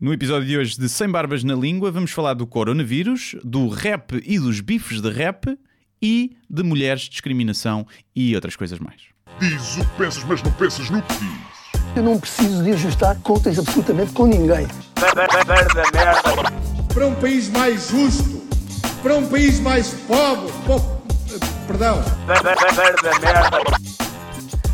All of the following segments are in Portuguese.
No episódio de hoje de Sem Barbas na Língua, vamos falar do coronavírus, do rap e dos bifes de rap e de mulheres, discriminação e outras coisas mais. Diz o que pensas, mas não pensas no que dizes. Eu não preciso de ajustar contas absolutamente com ninguém. para um país mais justo, para um país mais pobre, po- perdão,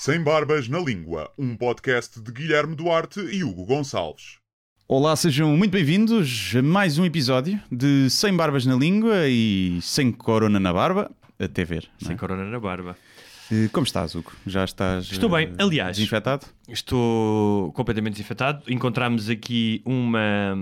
Sem Barbas na Língua, um podcast de Guilherme Duarte e Hugo Gonçalves. Olá, sejam muito bem-vindos a mais um episódio de Sem Barbas na Língua e Sem Corona na Barba, até ver. é? Sem corona na barba. Como estás, Hugo? Já estás Estou bem. eh, Aliás- desinfetado? Estou completamente desinfetado. Encontramos aqui uma,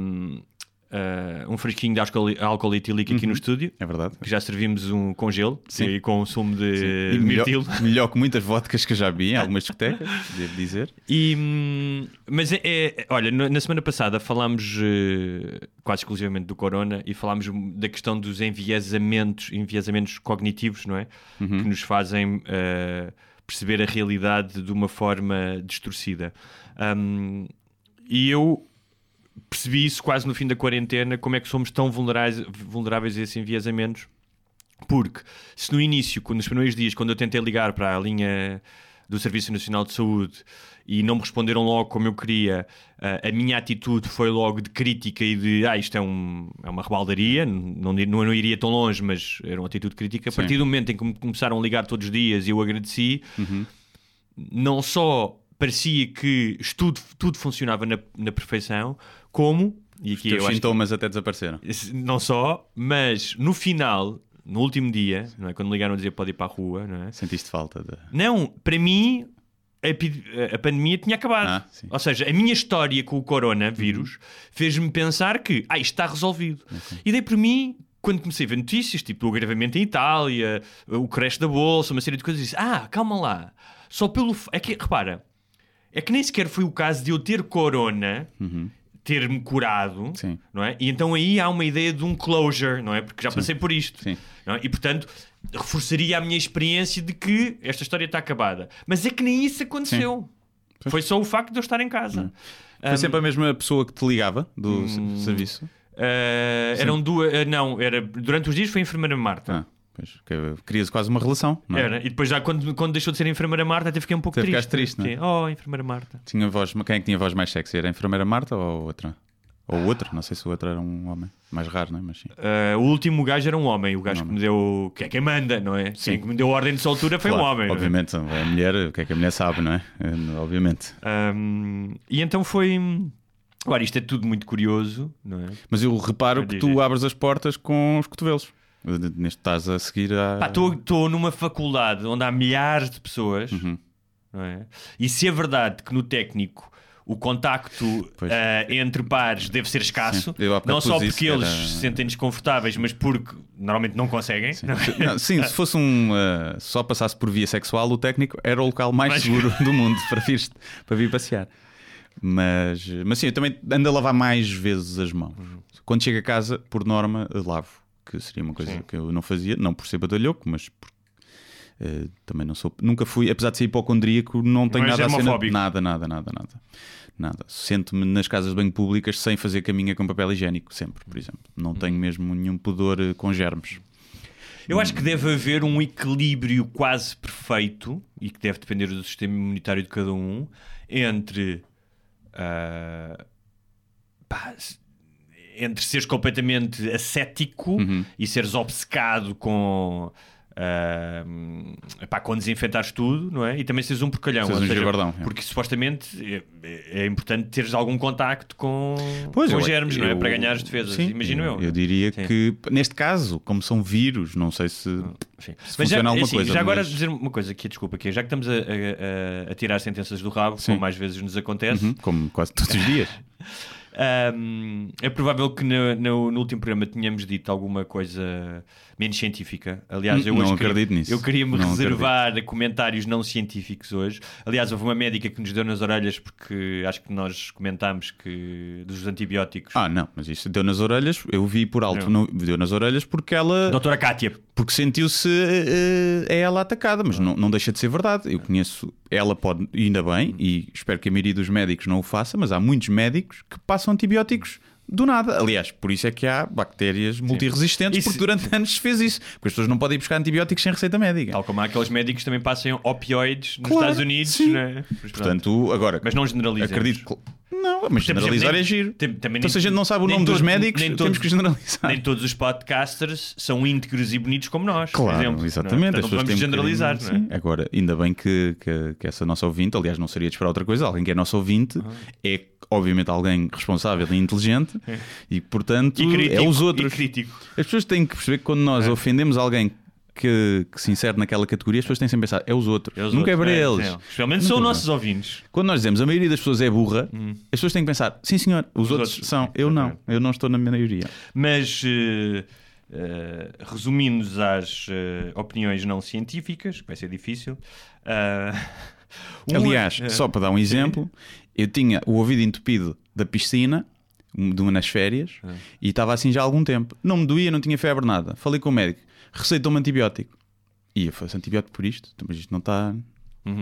ah, um fresquinho de álcool, álcool etílico aqui no estúdio. É verdade. Que já servimos um com gelo Sim. e com sumo de E melhor, mirtilo. melhor que muitas vodkas que eu já vi em algumas discotecas, devo dizer. E, hum, mas é, é- olha, na na semana passada falámos eh, quase exclusivamente do corona e falámos da questão dos enviesamentos, enviesamentos cognitivos, não é? Que nos fazem eh, perceber a realidade de uma forma distorcida. Hum, e eu percebi isso quase no fim da quarentena, como é que somos tão vulneráveis, vulneráveis a esses enviesamentos. Porque se no início, nos primeiros dias, quando eu tentei ligar para a linha do Serviço Nacional de Saúde e não me responderam logo como eu queria, a minha atitude foi logo de crítica e de ah, isto é, um, é uma rebaldaria, não, não, não iria tão longe, mas era uma atitude crítica. A Sim. partir do momento em que me começaram a ligar todos os dias e eu agradeci, não só parecia que tudo, tudo funcionava na, na perfeição, como, e Os aqui eu acho que sintomas até desapareceram. não só, mas no final, no último dia, não é? quando me ligaram a dizer pode ir para a rua, não é? Sentiste falta de... Não, para mim a, a pandemia tinha acabado. Ah. Ou seja, a minha história com o coronavírus fez-me pensar que ah, isto está resolvido. E daí por mim, quando comecei a ver notícias, tipo o agravamento em Itália, o crash da bolsa, uma série de coisas, disse: Ah, calma lá. Só pelo. É que, repara, é que nem sequer foi o caso de eu ter corona. Ter-me curado, Sim. não é? E então aí há uma ideia de um closure, não é? Porque já passei por isto. Sim. não é? E portanto, reforçaria a minha experiência de que esta história está acabada. Mas é que nem isso aconteceu. Foi só o facto de eu estar em casa. Foi sempre a mesma pessoa que te ligava do Hum. serviço? Uh, eram duas. uh, não, era, durante os dias foi a enfermeira Marta. Ah, pois, que- querias quase uma relação, é? Era. E depois, já quando, quando deixou de ser a enfermeira Marta, até fiquei um pouco Até triste. ficaste triste, não é? Oh, enfermeira Marta. Tinha voz, quem é que tinha voz mais sexy? Era a enfermeira Marta ou outra? Ou outro? Não sei se o outro era um homem. Mais raro, não é? Mas sim. Uh, o último gajo era um homem. O gajo que me deu. Que é quem manda, não é? Sim. Quem que me deu ordem de soltura foi Claro, um homem. é? Obviamente, é a mulher, o que é que a mulher sabe, não é? É, Obviamente. Um, e então foi. Agora, isto é tudo muito curioso, não é? Mas eu reparo Ah, que tu abres as portas com os cotovelos. Neste estás a seguir a. Estou numa faculdade onde há milhares de pessoas, Uhum. não é? E se é verdade que no técnico o contacto ah, entre pares deve ser escasso, não só porque isso, eles era- se sentem desconfortáveis, mas porque normalmente não conseguem. Sim. não é? Não, sim, se fosse um. uh, só passasse por via sexual, o técnico era o local mais Mas- seguro do mundo para vir, para vir passear. Mas, mas sim, eu também ando a lavar mais vezes as mãos. Quando chego a casa, por norma, lavo. Que seria uma coisa Sim. que eu não fazia, não por ser badalhoco, mas por, uh, também não sou. Nunca fui, apesar de ser hipocondríaco, não tenho és nada a germofóbico. Nada, nada, nada, nada. Nada. Sento-me nas casas de banho públicas sem fazer caminha com papel higiênico, sempre, por exemplo. Não tenho mesmo nenhum pudor uh, com germes. Eu acho que deve haver um equilíbrio quase perfeito e que deve depender do sistema imunitário de cada um entre ah, pá, entre seres completamente ascético Uhum. e seres obcecado com ah, epá, com desinfetares tudo, não é? E também seres um porcalhão. Seres um seja, é. Porque supostamente é, é importante teres algum contacto com, Pois, com eu- germes, não é? eu- Para ganhar as defesas, Sim, imagino eu. Eu diria Sim. que, neste caso, como são vírus, não sei se. Sim. Se Mas já, funciona alguma assim, coisa, já agora mas- dizer uma coisa aqui, desculpa, aqui, já que estamos a, a- a- a tirar sentenças do rabo, Sim. como mais vezes nos acontece, Uhum, como quase todos os dias. Ahm, é provável que no, no- no último programa tenhamos dito alguma coisa menos científica. Aliás, eu Não hoje acredito queria, nisso. Eu queria-me Não reservar comentários não científicos hoje. Aliás, houve uma médica que nos deu nas orelhas porque acho que nós comentámos que dos antibióticos. Ah, não, mas isso deu nas orelhas, eu vi por alto, Não. deu nas orelhas porque ela. Doutora Cátia, Porque sentiu-se eh, é ela atacada, mas não, não deixa de ser verdade. Eu conheço, ela pode, ainda bem, e espero que a maioria dos médicos não o faça, mas há muitos médicos que passam antibióticos do nada. Aliás, por isso é que há bactérias multiresistentes, porque durante anos se fez isso. Porque as pessoas não podem ir buscar antibióticos sem receita médica. tal como há aqueles médicos que também passam opioides nos Claro, Estados Unidos, sim. né? Mas. Portanto, agora, mas não generalizemos. acredito que. Não, mas Por exemplo, generalizar nem- é giro. tem- também então, nem- se a gente não sabe o nome dos médicos, nem temos todos- que generalizar. Nem todos os podcasters são íntegros e bonitos como nós, por Claro, exemplo. exatamente. Não, é? pessoas não vamos um generalizar, bocadinho- não é? Sim. Agora, ainda bem que, que, que essa nossa ouvinte, aliás, não seria de esperar outra coisa, alguém que é nosso ouvinte, é obviamente alguém responsável e inteligente e, portanto, E crítico, é os outros. crítico. As pessoas têm que perceber que quando nós ofendemos alguém que, que se insere naquela categoria, as pessoas têm sempre a pensar, é os outros. É os Nunca outros, é para é, eles. é. Especialmente são nossos ouvintes. Quando nós dizemos a maioria das pessoas é burra, as pessoas têm que pensar, sim senhor, os, outros, outros, são, eu não, eu não estou na maioria. Mas, eh, eh, resumindo-nos às eh, opiniões não científicas, que vai ser difícil. Aliás, só para dar um exemplo, eu tinha o ouvido entupido da piscina, de uma nas férias, e estava assim já há algum tempo. Não me doía, não tinha febre, nada. Falei com o médico, receitou-me antibiótico. E eu falei, antibiótico por isto? Então, Mas isto não está.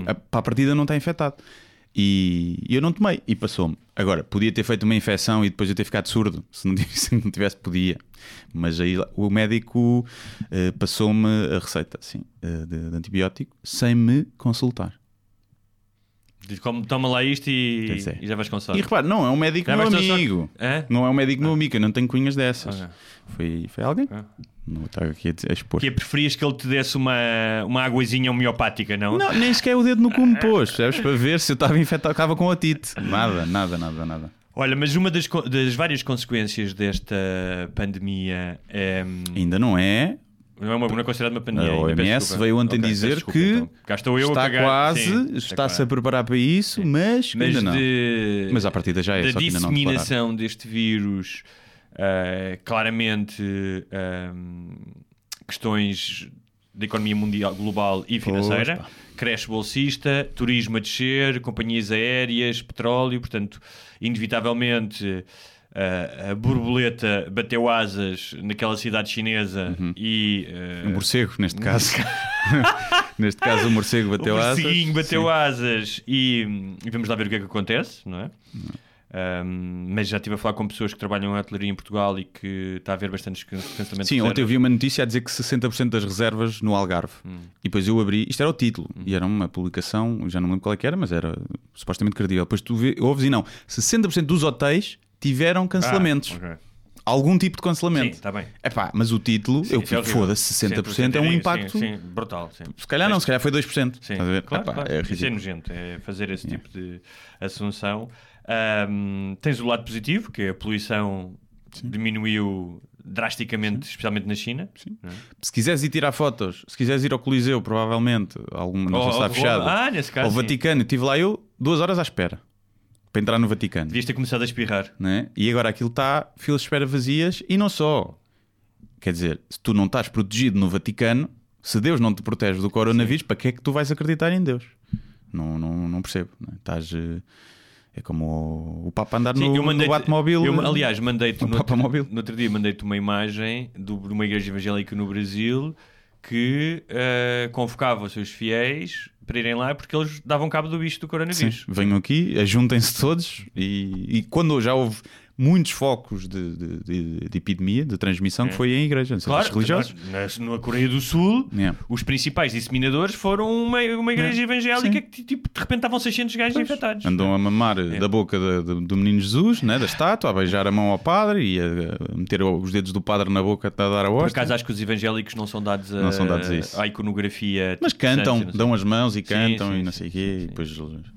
A- Para a partida não está infectado. E eu não tomei e passou-me. Agora, podia ter feito uma infecção e depois eu ter ficado surdo. Se não tivesse, se não tivesse podia. Mas aí o médico eh, passou-me a receita assim, eh, de, de antibiótico sem me consultar. Como, toma lá isto e, é. e já vais com sorte. E repare, não é um médico Já meu amigo. É? Não é um médico meu amigo, eu não tenho cunhas dessas. Ok. Foi, foi alguém? Ah. Não estar aqui a, expor. Que é, preferias que ele te desse uma, uma aguazinha homeopática, não? Não, nem sequer o dedo no cu me pôs, percebes? Para ver se eu estava infectado, estava com otite. Nada, nada, nada, nada. Olha, mas uma das, das várias consequências desta pandemia é. Ainda não é. Não é, uma, não é considerada uma pandemia. A OMS veio ontem Ok, peço dizer desculpa, que então. Estou eu está quase, Sim, está-se a preparar para isso, mas, Mas ainda não. de, Mas à partida já é, da só que ainda não disseminação deste vírus, ah, claramente ahm, questões da economia mundial, global e financeira, pá. cresce bolsista, turismo a descer, companhias aéreas, petróleo, portanto, inevitavelmente. A borboleta bateu asas naquela cidade chinesa e ah, Um morcego, neste caso. neste caso, o morcego bateu o asas. morceguinho bateu Sim. asas e, e vamos lá ver o que é que acontece, não é? Um, mas já estive a falar com pessoas que trabalham em hotelaria em Portugal e que está a haver bastantes can- cancelamentos Sim, ontem eu vi uma notícia a dizer que 60% das reservas no Algarve. Hum. E depois eu abri, isto era o título, e era uma publicação, já não lembro qual é que era, mas era supostamente credível. Depois tu vê, ouves e não, 60% dos hotéis tiveram cancelamentos. Ah, ok. Algum tipo de Sim, cancelamento. está bem. Epá, mas o título, eu Isso é foda-se, 60% é um sim, impacto. Sim, sim, brutal. Sim. Se calhar não, se calhar foi 2%. Sim, Estás a ver? claro, Epá, claro. é Isso é nojento, é fazer esse tipo de assunção. Ahm, tens o lado positivo, que é a poluição diminuiu drasticamente, especialmente na China. é? Se quiseres ir tirar fotos, se quiseres ir ao Coliseu, provavelmente, alguma, não Ou- está ou- fechado. Ah, nesse caso. ao sim. Vaticano, estive lá eu duas horas à espera para entrar no Vaticano. Devias ter começado a espirrar. né? E agora aquilo está filas de espera vazias e não só. Quer dizer, se tu não estás protegido no Vaticano, se Deus não te protege do coronavírus, para que é que tu vais acreditar em Deus? Não, não, não percebo. né? Estás. eh, É como o, o Papa andar Sim, no, mandei no Batmóvel. eu, aliás, mandei-te no, outro- no outro dia mandei-te uma imagem do- de uma igreja evangélica no Brasil que eh, convocava os seus fiéis para irem lá porque eles davam cabo do bicho do Sim, coronavírus. venham aqui, ajuntem-se todos e, e quando já houve muitos focos de, de- de- de epidemia, de transmissão, que foi em igreja, em centros Claro, religiosos. na, na Coreia do Sul, Yeah. os principais disseminadores foram uma, uma igreja evangélica Sim. que tipo, de repente estavam 600 gajos infectados. Andam a mamar da boca da- do menino Jesus, né, da estátua, a beijar a mão ao padre e a, a meter os dedos do padre na boca a dar a Por hóstia. acaso acho que os evangélicos não são dados a, Não são dados a à iconografia. Mas cantam, dão as mãos e cantam sim, e não sim, sei o sim, quê, sim. e depois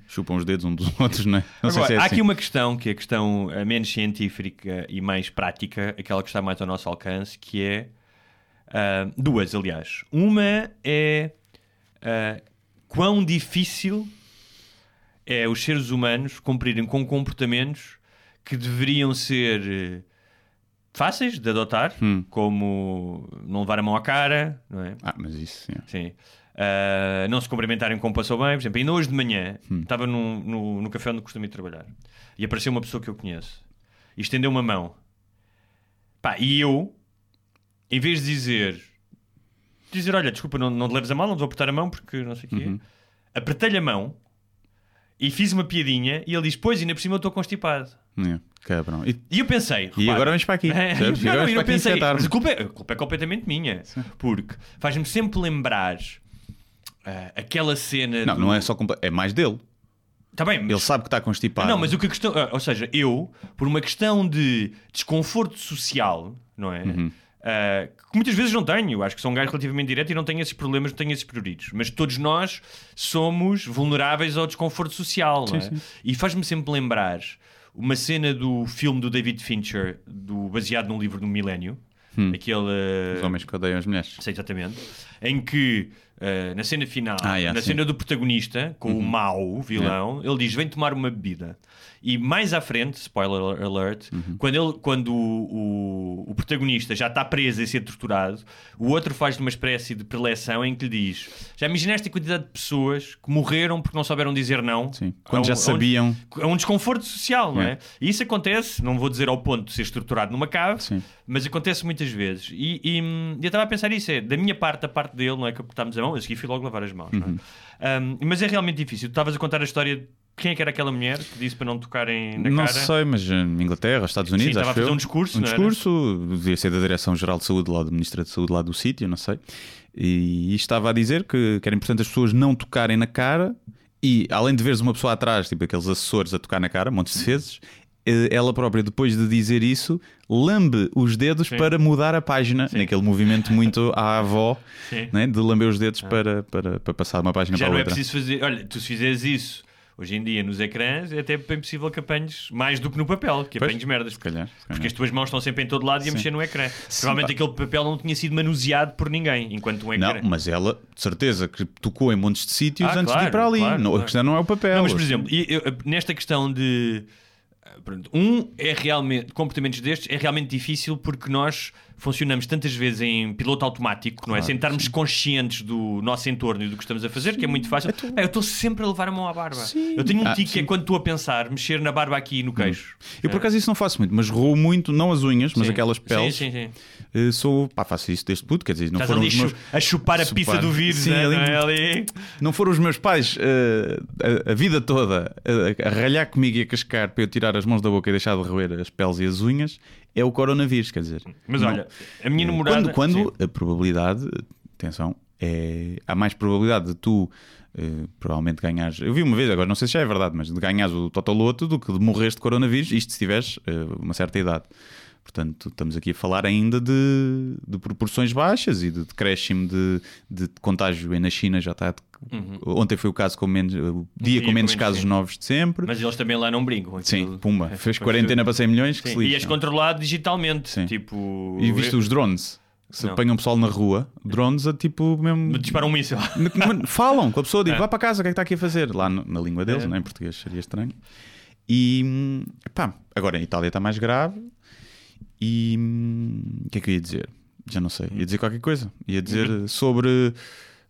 chupam os dedos uns dos outros, não é? Não Agora, se é há assim. aqui uma questão que é a questão eh, menos científica e mais prática, aquela que está mais ao nosso alcance, que é ah, duas, aliás. Uma é ah, quão difícil é os seres humanos cumprirem com comportamentos que deveriam ser fáceis de adotar, como não levar a mão à cara, não é? Ah, mas isso, sim. Sim. Ah, não se cumprimentarem como passou bem. Por exemplo, ainda hoje de manhã estava no, no, no café onde costumo ir trabalhar e apareceu uma pessoa que eu conheço e estendeu uma mão. Pá, e eu, em vez de dizer, dizer, olha, desculpa, não, não te leves a mal, não te vou apertar a mão porque não sei o quê, apertei-lhe a mão e fiz uma piadinha e ele diz, pois, ainda por cima eu estou constipado. É, cabrão. E, E eu pensei, e repara- agora vamos para aqui. É? E não, não, eu pensei, a culpa, é, a culpa é completamente minha, porque faz-me sempre lembrar ah, aquela cena. Não, do... não é só é mais dele. Tá bem, mas... Ele sabe que está constipado. Não, mas o que a questão. ah, Ou seja, eu, por uma questão de desconforto social, não é? Uhum. Ah, que muitas vezes não tenho, acho que sou um gajo relativamente direto e não tenho esses problemas, não tenho esses prioritos. Mas todos nós somos vulneráveis ao desconforto social, não é? E faz-me sempre lembrar uma cena do filme do David Fincher, do, baseado num livro do Milénio, aquele. Hum. Os homens que odeiam as mulheres. Sei exatamente. Em que, eh, na cena final, Ah, yeah, na sim. Uhum. cena do protagonista, com o mau, vilão, ele diz: Vem tomar uma bebida. E mais à frente, spoiler alert, Uhum. quando, ele, quando o, o, o protagonista já está preso e ser torturado, o outro faz uma espécie de preleção em que lhe diz: Já imaginaste a quantidade de pessoas que morreram porque não souberam dizer não? Sim. A Quando um- já a um- sabiam. é um desconforto social, não é? É. E isso acontece, não vou dizer ao ponto de seres torturado numa cave, Sim. mas acontece muitas vezes. E, e, hum, eu estava a pensar isso, é da minha parte, da parte dele, não é que apertámos a mão, eu segui fui logo lavar as mãos, é? Uhum. Hum, mas é realmente difícil. Tu estavas a contar a história de quem é que era aquela mulher que disse para não tocarem na Não cara. sei, mas eh, Inglaterra, Estados Unidos, estava a acho fazer eu. um discurso, Um não era? discurso, devia ser da Direção-Geral de Saúde, lá do Ministro de Saúde lá do sítio, não sei. E, e estava a dizer que, que era importante as pessoas não tocarem na cara e, além de veres uma pessoa atrás, tipo aqueles assessores a tocar na cara, montes de vezes, eh, ela própria, depois de dizer isso, lambe os dedos para mudar a página, naquele movimento muito à avó, Sim. né, de lamber os dedos para, para, para passar de uma página Já para não a é outra. preciso fazer. Olha, tu se fizeres isso hoje em dia nos ecrãs, é até bem possível que apanhes mais do que no papel, que Pois, apanhes merdas. se calhar, se calhar. Porque as tuas mãos estão sempre em todo lado e a mexer no ecrã. Provavelmente aquele papel não tinha sido manuseado por ninguém, enquanto um ecrã. Não, mas ela, de certeza, que tocou em montes de sítios Ah, antes de claro, ir para ali. claro, Não, claro. A questão não é o papel. Não, mas por exemplo, e- eu- nesta questão de. Ah, pronto, Um é realmente. Comportamentos destes é realmente difícil porque nós funcionamos tantas vezes em piloto automático, não é? Sem estarmos conscientes do nosso entorno e do que estamos a fazer, que é muito fácil. Pá, eu estou sempre a levar a mão à barba. Eu tenho um Ah, tique que é sim. Hum. quando estou a pensar, mexer na barba aqui e no queixo. Eu por acaso isso não faço muito, mas roo muito, não as unhas, mas Sim. aquelas peles. Sim, sim, sim. Eh, Sou, pá, faço isso desde puto, quer dizer, não Estás foram os meus, a chupar a Chupar. pizza do vírus, Sim, né? ali- não é? ali. não foram os meus pais eh, a, a vida toda a, a ralhar comigo e a cascar para eu tirar as mãos da boca e deixar de roer as peles e as unhas, é o coronavírus, quer dizer. Mas não- olha, a minha namorada. Quando, quando Sim. a probabilidade, atenção, é, há mais probabilidade de tu eh, provavelmente ganhares. Eu vi uma vez, agora não sei se já é verdade, mas de ganhares o Totoloto do que de morreres de coronavírus, isto se tiveres eh, uma certa idade. Portanto, estamos aqui a falar ainda de, de proporções baixas e de decréscimo de, de contágio. E na China já está. Ontem foi o caso com menos, o dia, com menos casos sim. novos de sempre. Mas eles também lá não brincam. Sim, aquilo- pumba. Fez Sim. quarentena para 100 milhões. Que Sim, se E és controlado digitalmente. Sim. Tipo. E viste os drones? Se Não. apanham pessoal na rua, drones a tipo mesmo. Disparam um míssil. Falam com a pessoa, digo, É. vá para casa, o que é que está aqui a fazer? Lá no- na língua deles, É. não é? em português seria estranho. E pá, agora em Itália está mais grave. E hum, o que é que eu ia dizer? Já não sei. Ia dizer qualquer coisa. Ia dizer Uhum. sobre.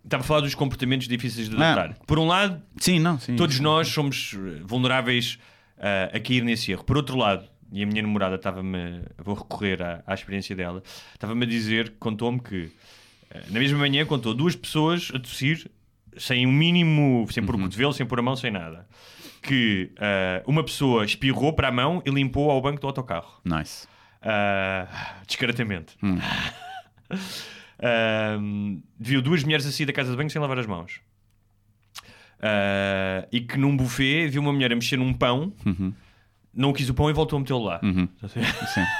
Estava a falar dos comportamentos difíceis de Ah. adotar. Por um lado, Sim, não, sim. todos nós somos eh, vulneráveis ah, a cair nesse erro. Por outro lado, e a minha namorada estava-me. Vou recorrer à, à experiência dela. Estava-me a dizer, contou-me que eh, na mesma manhã contou duas pessoas a tossir sem um mínimo, sem pôr Uhum. o cotovelo, sem pôr a mão, sem nada. Que ah, uma pessoa espirrou para a mão e limpou ao banco do autocarro. Nice. Ah, discretamente. Ah, viu duas mulheres a sair da casa de banho sem lavar as mãos. Ah, e que num buffet viu uma mulher a mexer num pão, não quis o pão e voltou a metê-lo lá. Sim.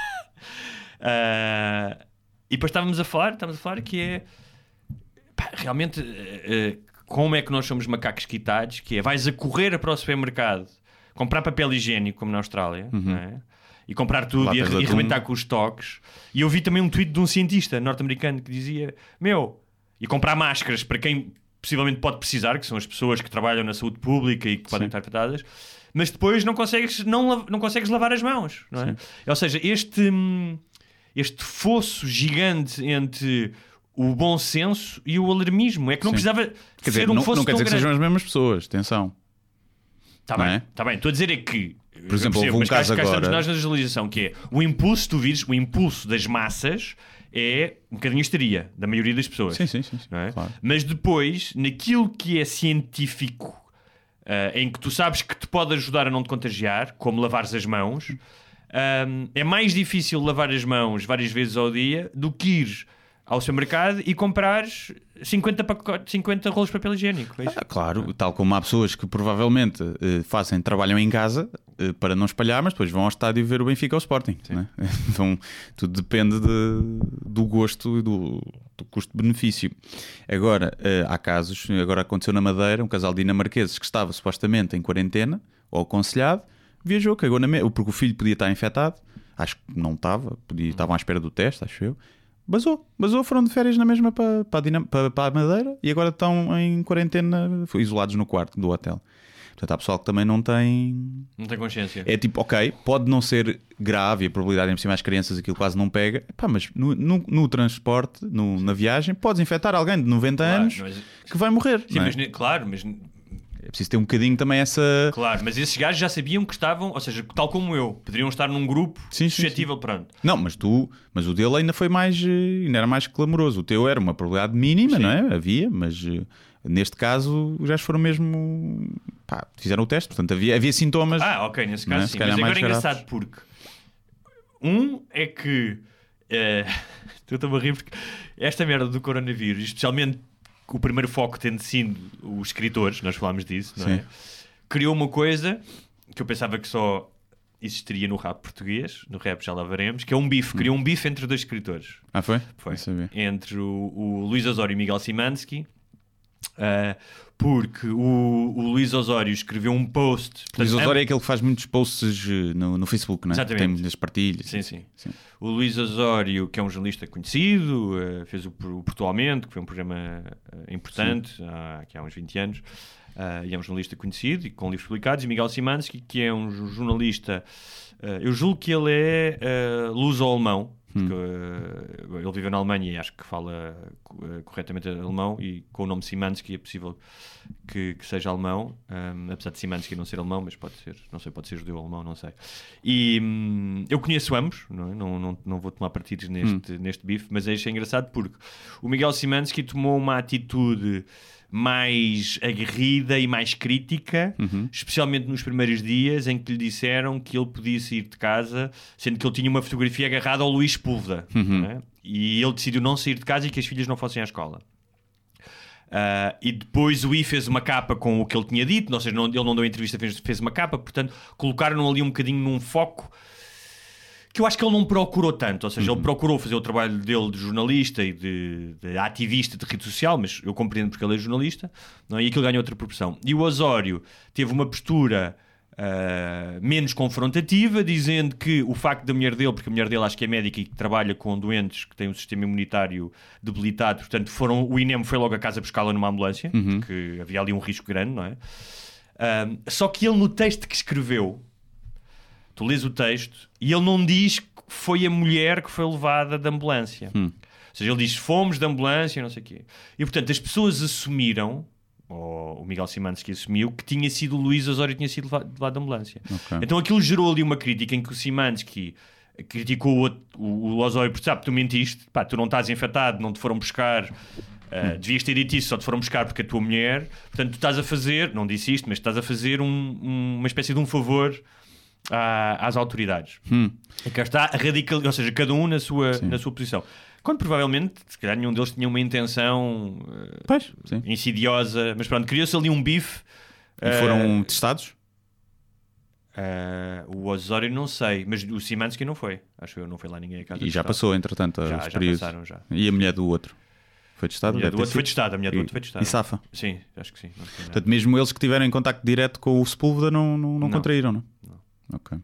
Ah, e depois estávamos a falar, estávamos a falar que é pá, realmente eh, eh, como é que nós somos macacos quitados, que é vais a correr para o supermercado comprar papel higiênico, como na Austrália, não é? E comprar tudo e, Latas e arrebentar com os toques. E eu vi também um tweet de um cientista norte-americano que dizia: Meu, e comprar máscaras para quem possivelmente pode precisar, que são as pessoas que trabalham na saúde pública e que podem estar afetadas. mas depois não consegues, não, não consegues lavar as mãos. Não é? Ou seja, este, hum, este fosso gigante entre o bom senso e o alarmismo é que não Sim. precisava Quer ser dizer, um não, fosso não quer dizer que sejam as mesmas pessoas, atenção. Tá não bem, é? tá bem. Estou a dizer é que, por exemplo, houve um mas caso cá estamos agora- nós na generalização, que é o impulso, tu vires, o impulso das massas é um bocadinho histeria da maioria das pessoas. Sim, sim, sim, sim, é? claro. Mas depois, naquilo que é científico, ah, em que tu sabes que te pode ajudar a não te contagiar, como lavares as mãos, ahm, é mais difícil lavar as mãos várias vezes ao dia do que ires ao supermercado e comprares 50, pacotes, 50 rolos de papel higiênico. é? Ah, claro, tal como há pessoas que provavelmente eh, fazem, trabalham em casa eh, para não espalhar, mas depois vão ao estádio ver o Benfica ou o Sporting. né? Então tudo depende de- do gosto e do, do custo-benefício. Agora, eh, há casos, agora aconteceu na Madeira, um casal dinamarqueses que estava supostamente em quarentena ou aconselhado, viajou, cagou na mesa, porque o filho podia estar infectado, acho que não estava, podia, estavam à espera do teste, acho eu. Basou, basou, foram de férias na mesma para, para, a Dinam- para- para a Madeira e agora estão em quarentena, isolados no quarto do hotel. Portanto, há pessoal que também não tem. Não tem consciência. É tipo, ok, pode não ser grave e a probabilidade de cima as crianças aquilo quase não pega, Pá, mas no, no, no transporte, no- na viagem, podes infectar alguém de 90 Claro, anos mas- que vai morrer. Sim, é? mas, claro, mas É preciso ter um bocadinho também essa. Claro, mas esses gajos já sabiam que estavam, ou seja, tal como eu, poderiam estar num grupo Sim, sim, suscetível, pronto. Não, mas tu, mas o dele ainda foi mais, eh, ainda era mais clamoroso. O teu era uma probabilidade mínima, não é? Havia, mas eh, neste caso os gajos foram mesmo, pá, fizeram o teste, portanto havia, havia sintomas. Ah, ok, nesse é? caso Se sim. Mas agora é engraçado porque um é que eh, tu estou-me a rir porque esta merda do coronavírus, especialmente o primeiro foco tendo sido os escritores, nós falámos disso, não é? Sim. Criou uma coisa que eu pensava que só existiria no rap português, no rap já lá veremos, que é um bife, criou um bife entre dois escritores. Ah, foi? Foi. Entre o, o Luís Osório e Miguel Simansky. Ah, porque o, o Luís Osório escreveu um post. Luís portanto, Osório é aquele que faz muitos posts eh, no, no Facebook, não é? Exatamente. Tem muitas partilhas. Sim, sim, Sim. O Luís Osório, que é um jornalista conhecido, eh, fez o, o Portualmente, que foi um programa eh, importante há, há uns 20 anos, e é um jornalista conhecido e com livros publicados. E Miguel Simansky, que é um jo- jornalista, eu julgo que ele é luso-alemão, porque eh, ele vive na Alemanha e acho que fala eh, corretamente alemão, e com o nome Simansky é possível que, que seja alemão, um, apesar de Simansky não ser alemão, mas pode ser, não sei, pode ser judeu ou alemão, não sei. E hum, eu conheço ambos, não, é? não, não, não vou tomar partidos neste, neste bife, mas achei engraçado porque o Miguel Simansky tomou uma atitude mais aguerrida e mais crítica, especialmente nos primeiros dias em que lhe disseram que ele podia sair de casa, sendo que ele tinha uma fotografia agarrada ao Luís Púlveda, não é? e ele decidiu não sair de casa e que as filhas não fossem à escola. Ah, e depois o I fez uma capa com o que ele tinha dito, ou seja, não- ele não deu entrevista, fez, fez uma capa, portanto, colocaram ali um bocadinho num foco que eu acho que ele não procurou tanto, ou seja, ele procurou fazer o trabalho dele de jornalista e de, de ativista de rede social, mas eu compreendo porque ele é jornalista, não é? e aquilo ganha outra proporção. E o Osório teve uma postura ah, menos confrontativa, dizendo que o facto da mulher dele, porque a mulher dele acho que é médica e que trabalha com doentes que têm um sistema imunitário debilitado, portanto, foram, o INEM foi logo a casa buscá-la numa ambulância, porque havia ali um risco grande, não é? Ah, só que ele no texto que escreveu, tu lês o texto e ele não diz que foi a mulher que foi levada da ambulância. Ou seja, ele diz fomos da ambulância, não sei o quê. E portanto as pessoas assumiram, ou o Miguel Simansky assumiu, que tinha sido o Luís Osório tinha sido levado, da ambulância. Ok. Então aquilo gerou ali uma crítica em que o Simansky criticou o, o, o Osório por sabe, tu mentiste, pá, tu não estás infectado, não te foram buscar. Uh, devias ter dito isso, só te foram buscar porque a tua mulher, portanto, tu estás a fazer, não disse isto, mas estás a fazer um- um- uma espécie de um favor à- às autoridades. E cá está a radical, ou seja, cada um na sua, na sua posição. Quando provavelmente, se calhar, nenhum deles tinha uma intenção uh, Pois, sim. insidiosa, mas pronto, criou-se ali um bife. E uh, foram testados? uh, o Osório não sei, mas o Simansky não foi. Acho eu, não foi lá ninguém a casa. E já passou, entretanto, Já, os já períodos. passaram, já. E a mulher do outro? Foi testada? A mulher do outro foi testada, a mulher do E- outro foi testada. E safa. Sim, acho que sim. não. Portanto, mesmo eles que tiveram em contacto direto com o Sepúlveda não, não, não, Não. contraíram, não? Ok.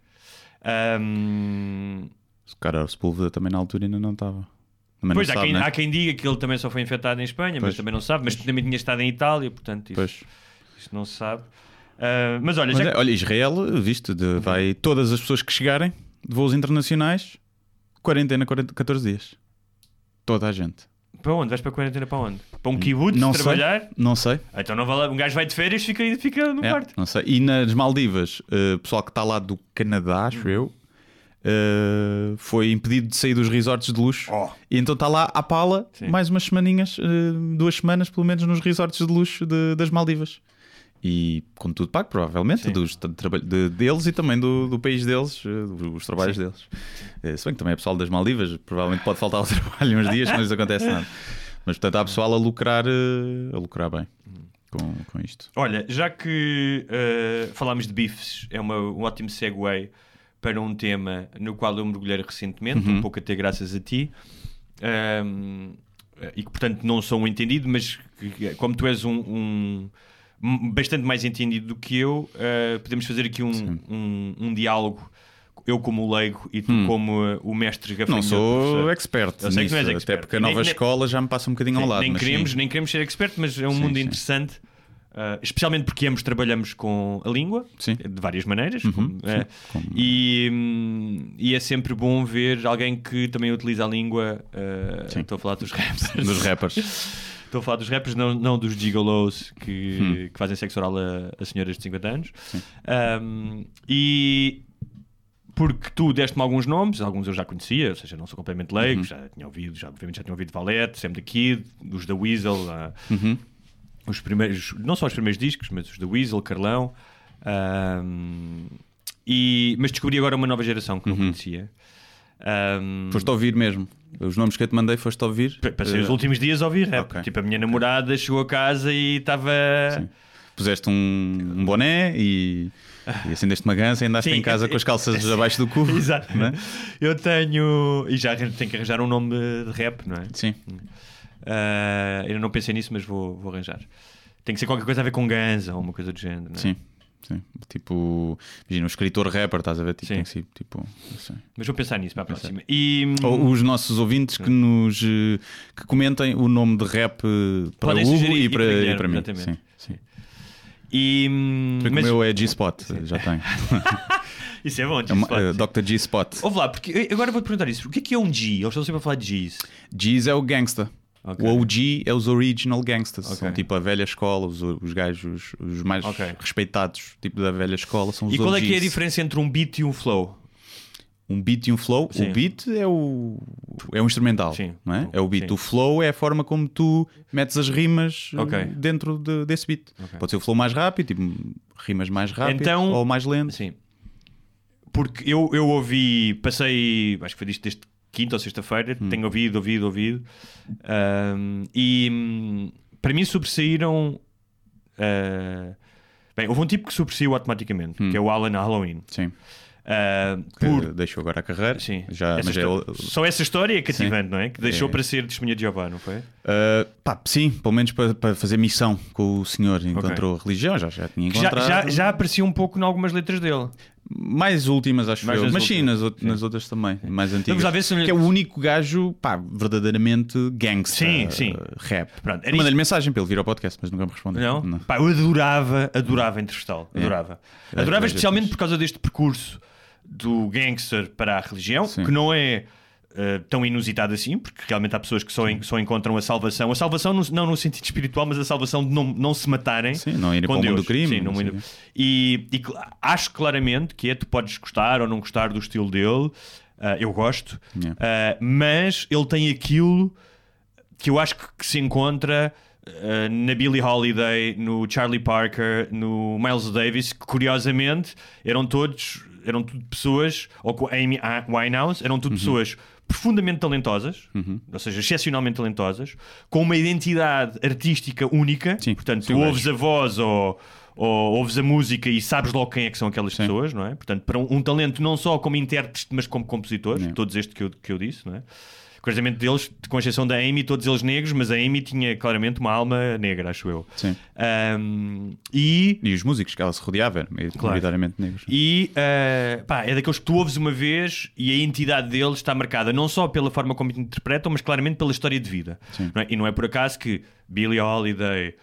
Ahm, Se calhar o Sepúlveda também na altura ainda não estava. Também pois não há, sabe, quem, né? há quem diga que ele também só foi infectado em Espanha, Pois. mas também não sabe. Mas também tinha estado em Itália, portanto, isso, isso não se sabe. Ah, mas olha, Mas já é, olha, Israel, viste, de- vai todas as pessoas que chegarem de voos internacionais, quarentena 40, 14 dias. Toda a gente. Para onde? Vais para a quarentena para onde? Para um kibutz Não trabalhar? sei. Não sei. Então não vale, um gajo vai de férias e fica, fica no É, quarto. não sei. E nas Maldivas, o pessoal que está lá do Canadá, acho eu, eh, foi impedido de sair dos resorts de luxo. Oh. E então está lá à pala Sim. mais umas semaninhas, eh, duas semanas pelo menos, nos resorts de luxo de- das Maldivas. E com tudo pago, provavelmente, Sim. dos, de- deles e também do, do país deles, eh, os trabalhos deles. Eh, Se bem que também é pessoal das Maldivas, provavelmente pode faltar ao trabalho uns dias, mas não acontece nada. Mas portanto há pessoal a lucrar, eh, a lucrar bem com, com isto. Olha, já que uh, falámos de bifes, é uma- um ótimo segue para um tema no qual eu mergulhei recentemente, Uhum. um pouco até graças a ti, um, e que portanto não sou um entendido, mas que, como tu és um- um- bastante mais entendido do que eu, uh, podemos fazer aqui um, um, um diálogo. Eu como o leigo e tu como uh, o mestre Não gafanhoto. sou professor. expert Eu sei que não és até expert. porque a nova nem- escola já me passa um bocadinho ao Sim, lado. nem, queremos, sim. nem queremos ser expert, mas é um Sim, mundo interessante. uh, especialmente porque ambos trabalhamos com a língua Sim. Uhum, de várias maneiras como- é, e, hum, e é sempre bom ver alguém que também utiliza a língua. uh, estou a falar dos rappers, Dos rappers. estou a falar dos rappers, não, não dos gigolos que, Hum. que fazem sexo oral a, a senhoras de 50 anos. Um, e porque tu deste-me alguns nomes, alguns eu já conhecia, ou seja, não sou completamente leigo, Uhum. já tinha ouvido, já, obviamente já tinha ouvido Valete, Sam the Kid, os da Weasel, ah, Uhum. os primeiros, não só os primeiros discos, mas os da Weasel, Carlão. ahm, e, mas descobri agora uma nova geração que não conhecia. Uhum. Foste a ouvir mesmo. Os nomes que eu te mandei, foste a ouvir. pa- Passei os Eh, últimos dias a ouvir rap. ok. Tipo, a minha namorada chegou a casa e estava. Puseste um, um boné e, e acendeste uma gança e andaste Sim, em casa eu- com as calças abaixo do cu. Exato. não é? Eu tenho. E já tenho que arranjar um nome de rap, não é? Sim. Ah, ainda não pensei nisso, mas vou, vou arranjar. Tem que ser qualquer coisa a ver com Ganza ou uma coisa do género. Não é? Sim. Sim. Tipo, imagina, um escritor rapper, estás a ver? Tipo, Sim. tem que ser, tipo, assim. Mas vou pensar nisso para a próxima. E. Ou os nossos ouvintes que nos eh, que comentem o nome de rap eh, para Podem o Hugo e e para, e para mim. exatamente. Sim, sim. e Porque mas- O meu é G-Spot, já tem. Isso é bom, É G-Spot. eh, Dr. G-Spot. Ouve lá, porque agora vou-te perguntar isso. O que é que é um G? Eles estão sempre a falar de Gs. G's é o gangsta. Ok. O OG é os original gangsters. Ok. São tipo a velha escola, os, os gajos os mais Ok. respeitados tipo da velha escola são os E qual é que é a OGs. diferença entre um beat e um flow? Um beat e um flow. Sim. O beat é o é um instrumental, Sim. não é? É o beat. Sim. O flow é a forma como tu metes as rimas eh, Ok. dentro de- desse beat. Pode ser o flow mais rápido, tipo rimas mais rápido Então- ou mais lento. Sim. Porque eu, eu ouvi, passei, acho que foi disto desde quinta ou sexta-feira, Hum. tenho ouvido, ouvido, ouvido. Ahm, e hum, para mim sobressaíram. ah, bem, houve um tipo que sobressaiu automaticamente, Hum. que é o Alan Halloween. Sim. Que por, Deixou agora a carreira. sim, Já, essa mas é história- o- Só essa história é cativante, não é? Que deixou É. para ser testemunha de Jeová, não foi? Uh, pá, sim, pelo menos para, para fazer missão com o senhor. Encontrou religião, já, já tinha Já, encontrado. já, já aparecia um pouco em algumas letras dele. Mais últimas, acho Mais eu. Mas sim, nas, out- nas outras também, mais antigas. Vamos lá ver se- Que é o único gajo, pá, verdadeiramente gangster. Sim, sim. Rap. Pronto, Mandei-lhe mensagem para ele vir ao podcast, mas nunca me respondeu. Não? Pá, eu adorava, adorava entrevistá-lo. Adorava. É, Adorava é especialmente por causa deste percurso do gangster para a religião, Sim. que não é eh, tão inusitado assim, porque realmente há pessoas que só, en- só encontram a salvação. A salvação não, não no sentido espiritual, mas a salvação de não, não se matarem. Sim, não irem com para o mundo Deus. do crime, Sim, no não. E, e acho claramente que é, tu podes gostar ou não gostar do estilo dele. ah, eu gosto. Yeah. Ah, mas ele tem aquilo que eu acho que, que se encontra uh, na Billie Holiday, no Charlie Parker, no Miles Davis, que curiosamente eram todos eram tudo pessoas, ou com a Amy Winehouse, eram Uhum. tudo pessoas profundamente talentosas, ou seja, excepcionalmente talentosas, com uma identidade artística única. Sim, Portanto, sim, tu ouves a voz ou, ou ouves a música e sabes logo quem é que são aquelas pessoas, não é? Portanto, para um, um talento não só como intérpretes, mas como compositores, Yeah. todos estes que eu, que eu disse, não é? Curiosamente deles, com exceção da Amy, todos eles negros, mas a Amy tinha claramente uma alma negra, acho eu. Sim. Ahm, e E os músicos que ela se rodeava eram maioritariamente negros. e uh, pá, é daqueles que tu ouves uma vez e a entidade deles está marcada não só pela forma como interpretam, mas claramente pela história de vida. Sim. Não é? E não é por acaso que Billie Holiday,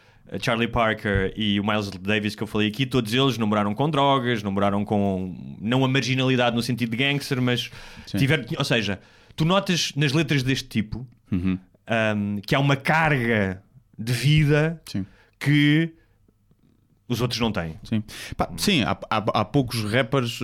Charlie Parker e o Miles Davis que eu falei aqui, todos eles namoraram com drogas, namoraram com não a marginalidade no sentido de gangster, mas tiveram, ou seja, tu notas nas letras deste tipo Uhum. um, que há uma carga de vida Sim. que os outros não têm. Sim, Pá, sim há, há, há poucos rappers.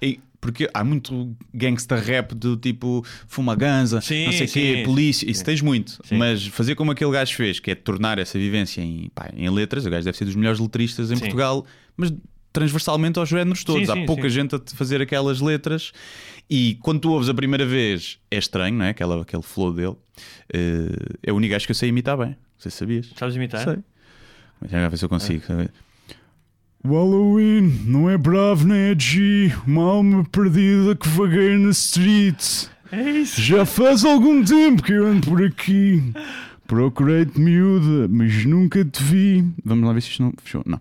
e- porque há muito gangsta rap do tipo fuma ganza, Sim, não sei o quê, polícia, isso tens muito. Sim. Mas fazer como aquele gajo fez, que é tornar essa vivência em, pá, em letras, o gajo deve ser dos melhores letristas em. Portugal, mas transversalmente aos géneros todos. Há pouca gente a fazer aquelas letras e quando tu ouves a primeira vez é estranho, não é? Aquela, aquele flow dele. Eh, é o único gajo que eu sei imitar bem. Não sei se sabias. Sabes imitar? Sei. Mas já ver se eu consigo. sabe? O Halloween não é bravo nem é G, uma alma perdida que vagueia na street. É isso. Já faz algum tempo que eu ando por aqui. Procurei-te miúda, mas nunca te vi. Vamos lá ver se isto não fechou. Não.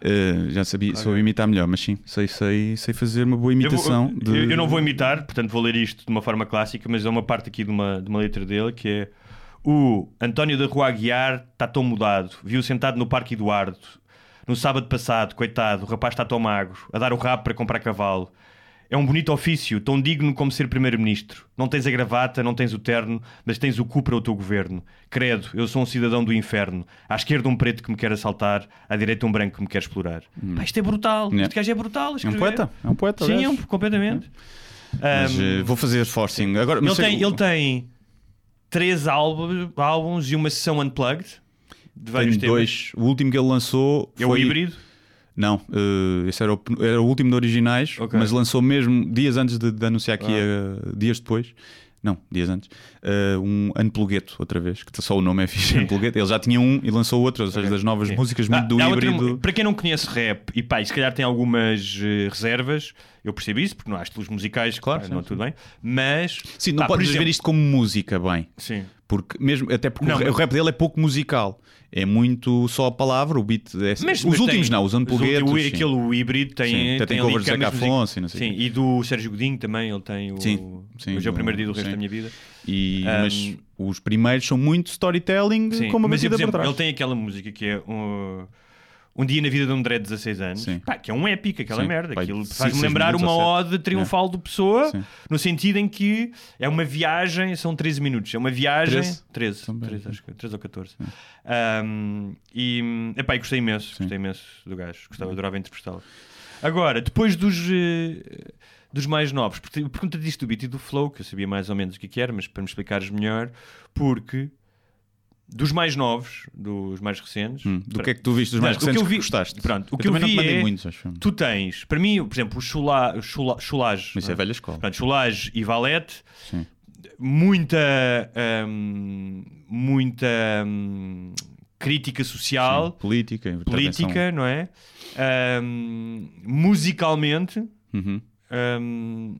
Eh, já sabia, sou a imitar melhor, mas sim, sei, sei, sei fazer uma boa Eu, vou- imitação. eu- de... eu não vou imitar, portanto vou ler isto de uma forma clássica, mas é uma parte aqui de uma, de uma letra dele que é o António da Rua Aguiar está tão mudado, viu sentado no Parque Eduardo no sábado passado, coitado, o rapaz está tão magro, a dar o rabo para comprar cavalo. É um bonito ofício, tão digno como ser primeiro-ministro. Não tens a gravata, não tens o terno, mas tens o cu para o teu governo. Credo, eu sou um cidadão do inferno. À esquerda um preto que me quer assaltar, à direita um branco que me quer explorar. Pá, isto é brutal. Yeah. Este gajo é brutal. a É um escrever. poeta, é um poeta. Sim, é um, completamente. Mas, Um, eh, vou fazer forcing. Agora, ele, sei- tem, ele tem três álbuns, álbuns e uma sessão unplugged de tem vários temas. dois. O último que ele lançou É o foi híbrido. Não, eh, esse era o, era o último de originais, Ok. mas lançou mesmo dias antes de, de anunciar que ia, dias depois. Não, dias antes. eh, um Unplugueto, outra vez, que só o nome é fixe, Unplugueto. Ele já tinha um e lançou outro, ou seja, das novas Sim. músicas, Ah, muito do há outra- híbrido. para quem não conhece rap, e pá, e se calhar tem algumas reservas, eu percebo isso, porque não há estilos musicais, Claro, sim, não sim. tudo bem, mas. Sim, não por podes exemplo- ver isto como música, bem. Sim. Porque mesmo, até porque Não, o, mas- o rap dele é pouco musical. É muito só a palavra, o beat. É, Mas- os mas últimos tem- não, os sim. Aquele o híbrido tem, Sim, até tem ali covers de Zeca Afonso e não sei Sim, o e do Sérgio Godinho também, ele tem o. Sim, sim, Hoje é o o- primeiro dia do resto da minha vida. E, Um, mas os primeiros são muito storytelling Sim, com uma mas, batida por exemplo, trás. ele tem aquela música que é um, um dia na vida de um André de 16 anos, Sim. pá, que é um épico, aquela Sim, merda. pá, Aquilo faz-me lembrar uma ode triunfal do Pessoa, Sim. no sentido em que é uma viagem, são 13 minutos, é uma viagem. Treze? 13, Também, 13, sim. acho que 13 ou 14. Um, e epá, e gostei imenso, gostei imenso do gajo, gostava, adorava interpretá-lo. Agora, depois dos. eh, Dos mais novos, pergunta disto do beat e do flow, que eu sabia mais ou menos o que, que era, mas para me explicares melhor, porque dos mais novos, dos mais recentes. Hum, do que é que tu viste dos Não, mais o que recentes que, vi- gostaste? Pronto, o eu que eu vi não é- muitos, acho. Tu tens, para mim, por exemplo, o chula, chula, chulage. Isso é velha escola. Portanto, chulage e valete, Sim. muita, hum, muita hum, crítica social, Sim, Política, política, não é? Hum, musicalmente, Uhum. hum,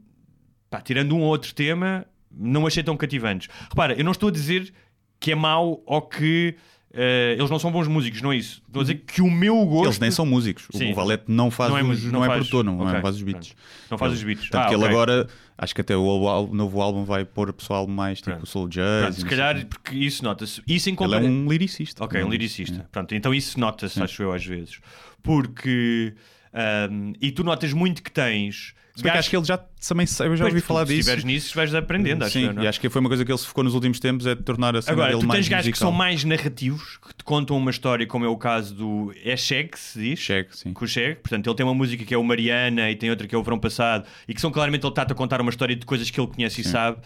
pá, tirando um ou outro tema, não achei tão cativantes. Repara, eu não estou a dizer que é mau ou que eh, eles não são bons músicos, não é isso. Estou a dizer que o meu gosto. Eles nem são músicos. Sim. O Valete não faz Não é os- não, não é produtor, não, Ok, não faz os beats. Não faz os beats. Tanto Ah, que ele agora, acho que até o álbum- novo álbum vai pôr pessoal mais tipo Pronto. soul jazz. Pronto, se calhar, quê. porque isso nota-se. Isso em Ele é um liricista. Ok, um Não é. Pronto, então isso nota-se, acho eu, às vezes. Porque. ahm, e tu notas muito que tens. Se bem que acho que ele já também sabe, eu já ouvi falar se disso. estiveres nisso, vais aprendendo, acho Sim, eu, não é? e acho que foi uma coisa que ele se focou nos últimos tempos é de tornar a cena Agora, dele tu mais tens gajos que são mais narrativos, que te contam uma história, como é o caso do. É Cheque, se diz? Cheque, sim. Com o. Portanto, ele tem uma música que é o Mariana e tem outra que é o Verão Passado e que são claramente ele está a contar uma história de coisas que ele conhece e sabe.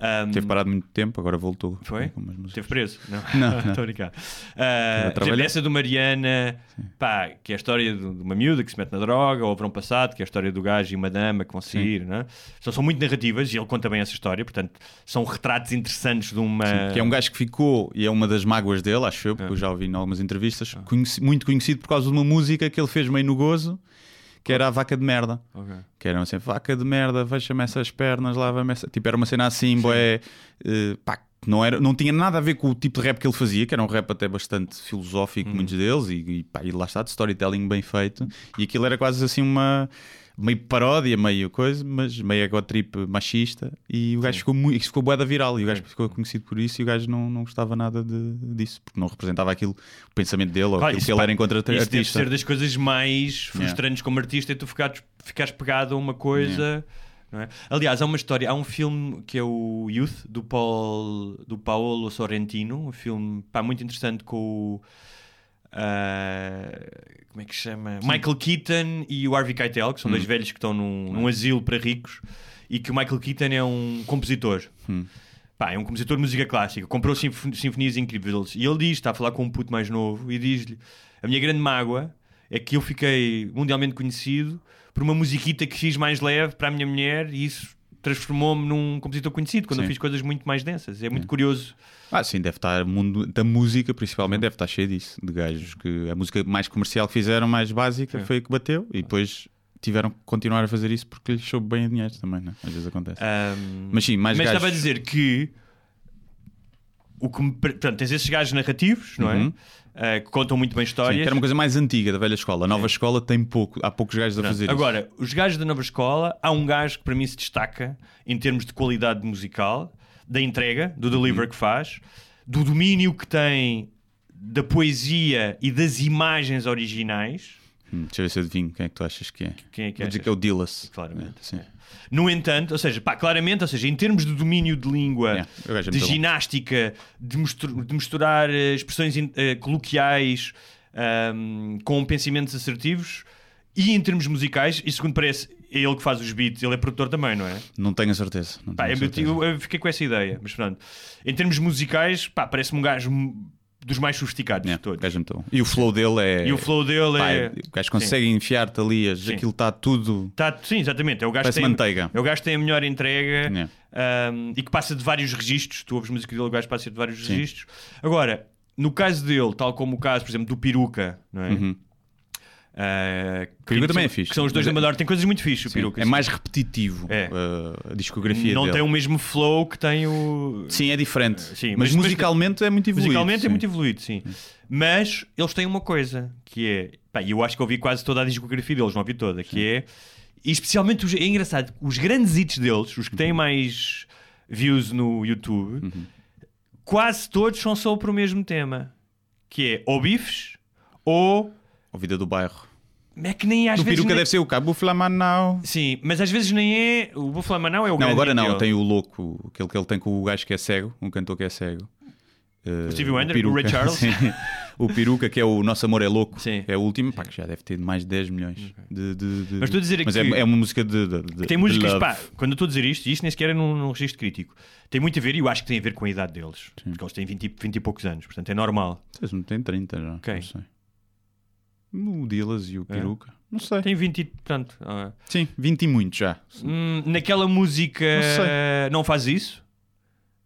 Ahm, Teve parado muito tempo, agora voltou. Foi? Esteve preso? Não. Estou a brincar. Ah, por trabalhar. exemplo, essa do Mariana, pá, que é a história de uma miúda que se mete na droga, ou o verão passado, que é a história do gajo e uma dama que vão sair, né? São, são muito narrativas e ele conta bem essa história, portanto, são retratos interessantes de uma. Que é um gajo que ficou, e é uma das mágoas dele, acho eu, porque eu já ouvi em algumas entrevistas, conheci- muito conhecido por causa de uma música que ele fez meio no gozo, que era a vaca de merda. Ok. Que era assim, vaca de merda, veja-me essas pernas, lava-me essa. Tipo, era uma cena assim, boé. eh, pá, que não, era, não tinha nada a ver com o tipo de rap que ele fazia, que era um rap até bastante filosófico, muitos deles, e, e, pá, e lá está, de storytelling bem feito. E aquilo era quase assim uma. Meio paródia, meio coisa, mas meio egotrip machista. E o gajo ficou muito, ficou bué da viral. E o gajo ficou conhecido por isso. E o gajo não, não gostava nada de- disso, porque não representava aquilo, o pensamento dele, ou Pá, aquilo que ele era enquanto Isso deve artista. ser das coisas mais frustrantes como artista é tu ficares, ficares pegado a uma coisa. não é? Aliás, há uma história, há um filme que é o Youth do, Paul, do Paolo Sorrentino, um filme pá, muito interessante com o. ah, como é que chama? Michael Keaton e o Harvey Keitel, que são Hum. dois velhos que estão num, num asilo para ricos, e que o Michael Keaton é um compositor. Hum. Pá, é um compositor de música clássica, comprou sinfo- sinfonias incríveis. E ele diz: está a falar com um puto mais novo, e diz-lhe: A minha grande mágoa é que eu fiquei mundialmente conhecido por uma musiquita que fiz mais leve para a minha mulher, e isso transformou-me num compositor conhecido quando eu Sim. fiz coisas muito mais densas. É muito curioso. Ah, sim, deve estar. O mundo da música, principalmente, deve estar cheio disso. De gajos que a música mais comercial que fizeram, mais básica, foi a que bateu. E depois tiveram que continuar a fazer isso porque lhes soube bem a dinheiro também, né? Às vezes acontece. Ahm, Mas sim, mais mas gajos. estava a dizer que o que me, portanto, tens esses gajos narrativos, não Uhum. é? Ah, que contam muito bem Sim, histórias. que era uma coisa mais antiga da velha escola. A nova escola tem pouco, há poucos gajos a fazer isso. Agora, os gajos da nova escola, há um gajo que para mim se destaca em termos de qualidade musical, da entrega, do deliver Uhum. que faz, do domínio que tem da poesia e das imagens originais. Hum, deixa eu ver se adivinho quem é que tu achas que é. Quem é que Vou dizer que é o Dillas. Claramente. É, sim. No entanto, ou seja, pá, claramente, ou seja, em termos de domínio de língua, É, é de ginástica, de, mistur- de misturar eh, expressões in- eh, coloquiais ahm, com pensamentos assertivos e em termos musicais, e segundo parece, é ele que faz os beats, ele é produtor também, não é? Não tenho a certeza. Não Pá, tenho eu, certeza. eu- eu fiquei com essa ideia, mas pronto. Em termos musicais, pá, parece-me um gajo dos mais sofisticados É, de todos. gajo é. E o flow dele é. E o flow dele Pá, é. O gajo consegue enfiar-te ali, Sim. aquilo está tudo. Tá, sim, exatamente. É o gajo que Parece tem, manteiga. É o gajo tem a melhor entrega É. um, e que passa de vários registros. Tu ouves música dele, o gajo passa de vários registros. Agora, no caso dele, tal como o caso, por exemplo, do Peruca, não é? Uhum. Uh, Peruca também é fixe. Que são os dois da é- Amador. Tem coisas muito fixes, o Peruca. é mais repetitivo É. uh, a discografia Não dele. tem o mesmo flow que tem o. Sim, é diferente. Sim, mas, mas- musicalmente é muito evoluído. Musicalmente é sim. muito evoluído, sim. Mas eles têm uma coisa que é. Pá, eu acho que ouvi quase toda a discografia deles, não ouvi toda, que é. E especialmente os, é engraçado, os grandes hits deles, os que têm mais views no YouTube, Uhum. quase todos são sobre o mesmo tema. Que é ou bifes ou. A vida do bairro. É que nem às o vezes. peruca nem- deve ser o Cabo Flamanau. Sim, mas às vezes nem é. O Buffalo Manau é o Não, agora não. Tem o louco, aquele que ele tem com o gajo que é cego, um cantor que é cego. Uh, O Stevie Wonder, Peruca, o Ray Charles. sim. o Peruca, que é o Nosso Amor é Louco, Sim. é o último, pá, que já deve ter mais de 10 milhões. De, de- de- Mas estou a dizer Mas que- é, é uma música de. de- Tem músicas, love. pá, quando eu estou a dizer isto, e isto nem sequer é num, num registro crítico, tem muito a ver, e eu acho que tem a ver com a idade deles, porque eles têm 20, e- 20 e poucos anos, portanto é normal. Vocês não têm 30 já. Quem? Não sei. O Dillas e o Peruca. Não sei. Tem 20 e, portanto, ah, Sim, 20 e muito já. hum, naquela música Não sei. não faz isso,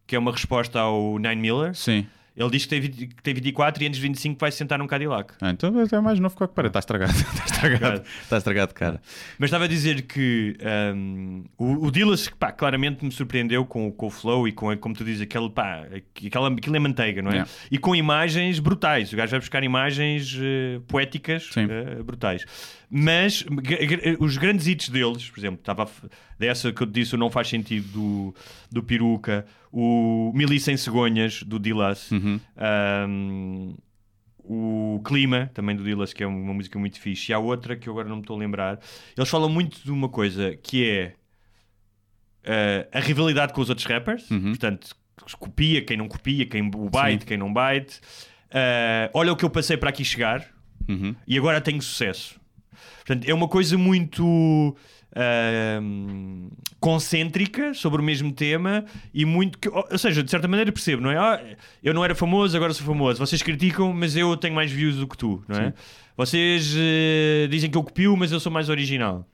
que é uma resposta ao Nine Miller. Sim. Ele diz que tem, 20 que tem 24 e antes de 25 vai se sentar num Cadillac. Ah, então é mais novo que o que parece. Está estragado. Está estragado. Está estragado, cara. Mas estava a dizer que hum, o, o Dillas, pá, claramente me surpreendeu com, com o flow e com, como tu dizes, aquele, pá, aquela, aquilo é manteiga, não é? Yeah. E com imagens brutais. O gajo vai buscar imagens eh, poéticas eh, brutais. Mas os grandes hits deles, por exemplo, estava dessa que eu te disse, o Não Faz Sentido do, do Peruca, o Mil e Cem Cegonhas do Dillas. Uhum. hum, o Clima, também do Dillas, que é uma música muito fixe, e há outra que eu agora não me estou a lembrar. Eles falam muito de uma coisa que é eh, a rivalidade com os outros rappers, portanto, copia quem não copia, quem o bite, quem não bite. Eh, olha o que eu passei para aqui chegar Uhum. e agora tenho sucesso. Portanto, é uma coisa muito ahm, concêntrica sobre o mesmo tema e muito. que- ou seja, de certa maneira percebo, não é? Ah, eu não era famoso, agora sou famoso. Vocês criticam, mas eu tenho mais views do que tu, não é? Vocês eh, dizem que eu copio, mas eu sou mais original.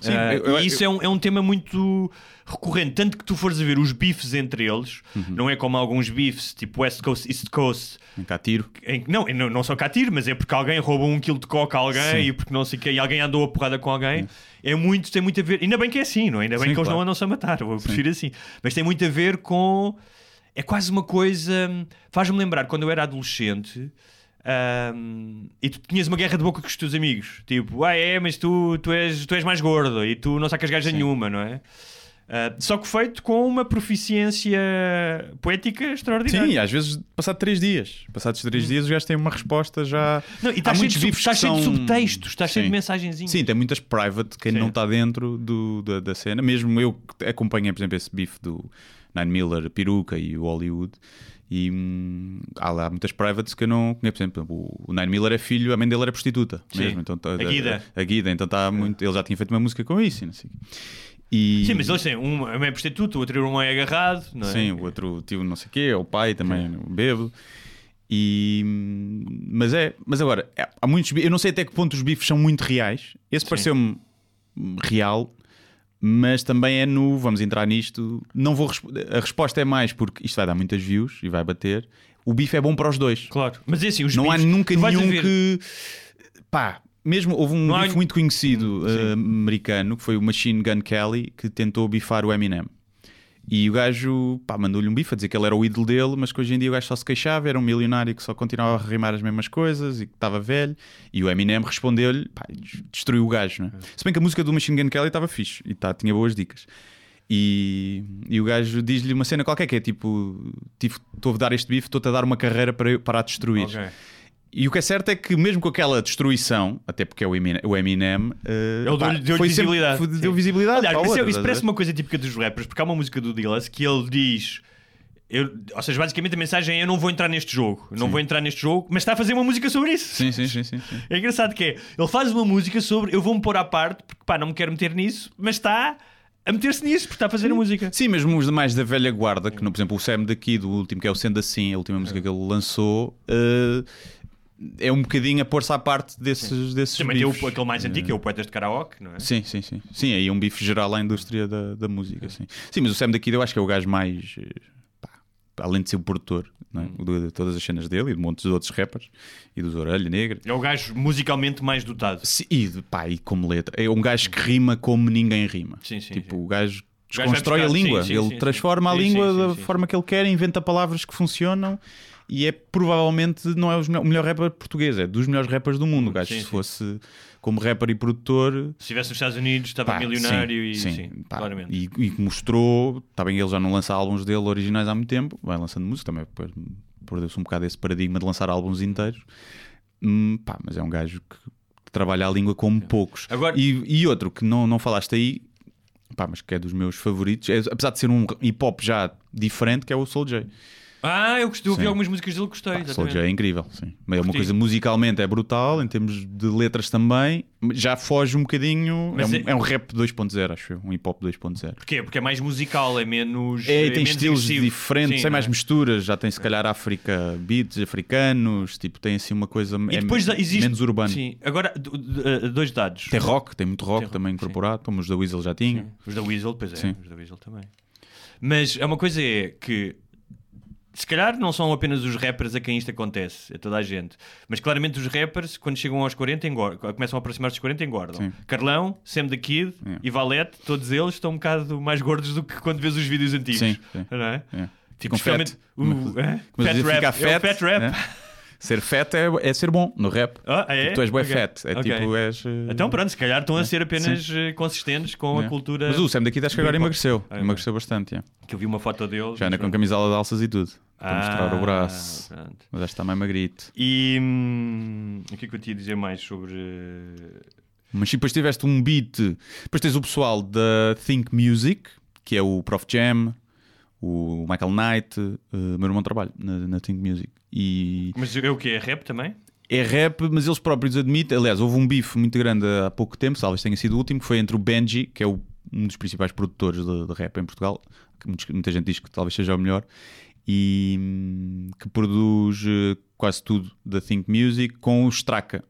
Sim, Ah, eu- eu- e isso é, um, é um tema muito recorrente, tanto que tu fores a ver os bifes entre eles, Uhum. não é como alguns bifes tipo West Coast, East Coast, Em cá tiro. em não, não, não só cá tiro, mas é porque alguém rouba um quilo de coca a alguém e porque não sei o que, e alguém andou a porrada com alguém. É muito, tem muito a ver. Ainda bem que é assim, não é? Ainda bem Sim, que eles claro. não andam-se a matar, eu prefiro assim. Mas tem muito a ver com. É quase uma coisa. Faz-me lembrar quando eu era adolescente. ahm, e tu tinhas uma guerra de boca com os teus amigos, tipo, ah, é, mas tu, tu, és, tu és mais gordo e tu não sacas gaja nenhuma, não é? Ah, só que feito com uma proficiência poética extraordinária. Sim, às vezes, passado três dias. Passados três dias, os gajos têm uma resposta já. Não, e Há estás cheio, de, sub- que cheio de subtextos, estás cheio de Sim. mensagenzinhas. Sim, tem muitas private, quem Sim. não está dentro do, da, da cena. Mesmo eu que acompanhei, por exemplo, esse bife do Nine Miller, Peruca e o Hollywood. E hum, há lá muitas privates que eu não conheço. Por exemplo, o, Nine Miller é filho, a mãe dele era prostituta. Sim. Mesmo, então, tá- A Guida. A, Guida, então está muito. Ele já tinha feito uma música com isso. Não sei. E, Sim, mas eles têm um é prostituto, o outro irmão é agarrado, é? Sim, o outro tio não sei o quê, o pai também, o bebo. E, mas é, mas agora, é- há muitos eu não sei até que ponto os bifes são muito reais. Esse pareceu-me real, mas também é no, vamos entrar nisto, não vou a resposta é mais porque isto vai dar muitas views e vai bater. O bife é bom para os dois. Claro. Mas é assim, os não há bifes, nunca tu vais a nenhum ver- que pá, mesmo houve um há- bife muito conhecido eh, americano que foi o Machine Gun Kelly que tentou bifar o Eminem. E o gajo mandou-lhe um bife a dizer que ele era o ídolo dele, mas que hoje em dia o gajo só se queixava, era um milionário que só continuava a rimar as mesmas coisas e que estava velho. E o Eminem respondeu-lhe, destruiu o gajo, não é? Se bem que a música do Machine Gun Kelly estava fixe e tá, tinha boas dicas. E, e o gajo diz-lhe uma cena qualquer que é tipo: estou a dar este bife, estou-te a dar uma carreira para, para a destruir. Ok. E o que é certo é que, mesmo com aquela destruição, até porque é o Eminem, o Eminem eh, Ele pá, deu-lhe deu foi sempre- visibilidade. Sim. deu visibilidade. Aliás, isso, é- outra, isso parece ver? uma coisa típica dos rappers, porque há uma música do Dillas que ele diz. Eu, ou seja, basicamente a mensagem é: Eu não vou entrar neste jogo, eu não vou entrar neste jogo, mas está a fazer uma música sobre isso. Sim, sim, sim, sim, sim. É engraçado que é: ele faz uma música sobre eu vou-me pôr à parte, porque pá, não me quero meter nisso, mas está a meter-se nisso, porque está a fazer a música. Sim, mesmo os demais da velha guarda, que, por exemplo, o Sam daqui, do último, que é o Sendo Assim, a última música que ele lançou, eh, é um bocadinho a pôr-se à parte desses, desses Também tem o, bifes. aquele mais antigo, que é o Poetas de Karaoke, não é? Sim, sim, sim. Sim, aí é um bife geral à indústria da, da música, sim. Sim, mas o Sam daqui eu acho que é o gajo mais... eh, pá, além de ser o produtor é? Hum. de, de todas as cenas dele e de montes de outros rappers e dos Orelha Negra. É o gajo musicalmente mais dotado. Sim, E, pá, e como letra. É um gajo que rima como ninguém rima. Sim, sim, tipo, sim. o gajo O gajo vai desconstrói a língua. sim, sim, Ele sim, transforma sim. a Sim, língua sim, da sim, sim. forma que ele quer, inventa palavras que funcionam e é provavelmente não é o melhor rapper português, é dos melhores rappers do mundo. Gajo, Sim, se sim. fosse como rapper e produtor, Se estivesse nos Estados Unidos, estava Pá, milionário sim, e sim, sim, pá, claramente. E, e que mostrou, está bem, ele já não lança álbuns dele originais há muito tempo, vai lançando música também, perdeu-se um bocado esse paradigma de lançar álbuns inteiros. Hum, pá, mas é um gajo que trabalha a língua como poucos. Agora- E, e outro que não, não falaste aí, pá, mas que é dos meus favoritos, é, apesar de ser um hip hop já diferente, que é o Soul J. Ah, eu gostei, ouvi Sim. algumas músicas dele, gostei. Pá, exatamente. J é incrível, sim. Mas é uma Curti. coisa musicalmente é brutal, em termos de letras também, já foge um bocadinho. Mas é, um, é- é um rap 2.0, acho eu, um hip hop 2.0. Porquê? Porque é mais musical, é menos. É, e é tem menos estilos agressivo. diferentes, Sim, tem não mais é? misturas, já tem se calhar África, beats africanos, tipo, tem assim uma coisa E é depois existe. menos urbano. Sim, agora, eh, dois dados. Tem rock, tem muito rock Tem rock, também sim. incorporado, como os da Weasel já tinham. Os da Weasel, pois é, Sim. os da Weasel também. Mas é uma coisa é que se calhar não são apenas os rappers a quem isto acontece, é toda a gente. Mas claramente os rappers, quando chegam aos 40, engordam, começam a aproximar-se dos 40, engordam. Sim. Carlão, Sam the Kid É. e Valete, todos eles estão um bocado mais gordos do que quando vês os vídeos antigos. Sim, sim. Não é? É. Tipo, fat. especialmente o é? Mas fat rap. É o fat, fat rap. né? Ser fat é, é ser bom no rap. Ah, é? Tipo, tu és bué Ok. fat. É Ok. tipo, és. eh, Então pronto, se calhar estão a ser apenas eh, consistentes com é. a cultura. Mas o Sam daqui acho que agora emagreceu. Ah, emagreceu bastante. é. Que eu vi uma foto dele. Já anda com camisola de alças e tudo. Para Ah, mostrar o braço. pronto. Mas está mais magrito. E hum, o que é que eu te ia dizer mais sobre. Mas depois tiveste um beat. Depois tens o pessoal da Think Music, que é o Prof Jam, o Michael Knight. eh, O meu irmão trabalha na, na Think Music. E Mas é o que? É rap também? é rap, mas eles próprios admitem. Aliás, houve um bife muito grande há pouco tempo, talvez tenha sido o último, que foi entre o Benji, que é o- um dos principais produtores de, de rap em Portugal, que muita gente diz que talvez seja o melhor, e que produz eh, quase tudo da Think Music, com o Straka,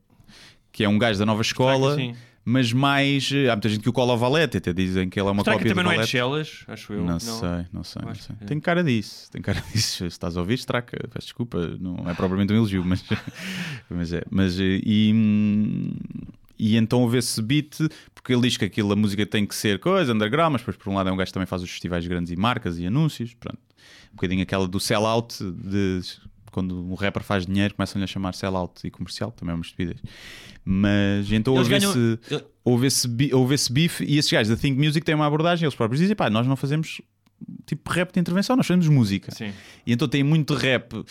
que é um gajo da nova escola. Mas mais. eh, Há muita gente que o cola ao Valete, até dizem que ele é uma que cópia também do não é de Valete. Chelas? Acho eu. Não, sei, não sei, não sei. é. Tem cara disso, tem cara disso. Se estás a ouvir, estraca, peço desculpa, não é propriamente um elogio, mas, mas é. Mas, eh, e, hum, e então houve esse beat, porque ele diz que aquilo, a música tem que ser coisa, underground, mas depois por um lado é um gajo que também faz os festivais grandes e marcas e anúncios, pronto. Um bocadinho aquela do sell-out de quando um rapper faz dinheiro, começam-lhe a chamar sellout e comercial, também é uma estupidez. Mas então houve, ganham- esse, houve, esse, houve esse bife e esses gajos da Think Music têm uma abordagem, eles próprios dizem, pá, nós não fazemos tipo rap de intervenção, nós fazemos música. Sim. E então tem muito rap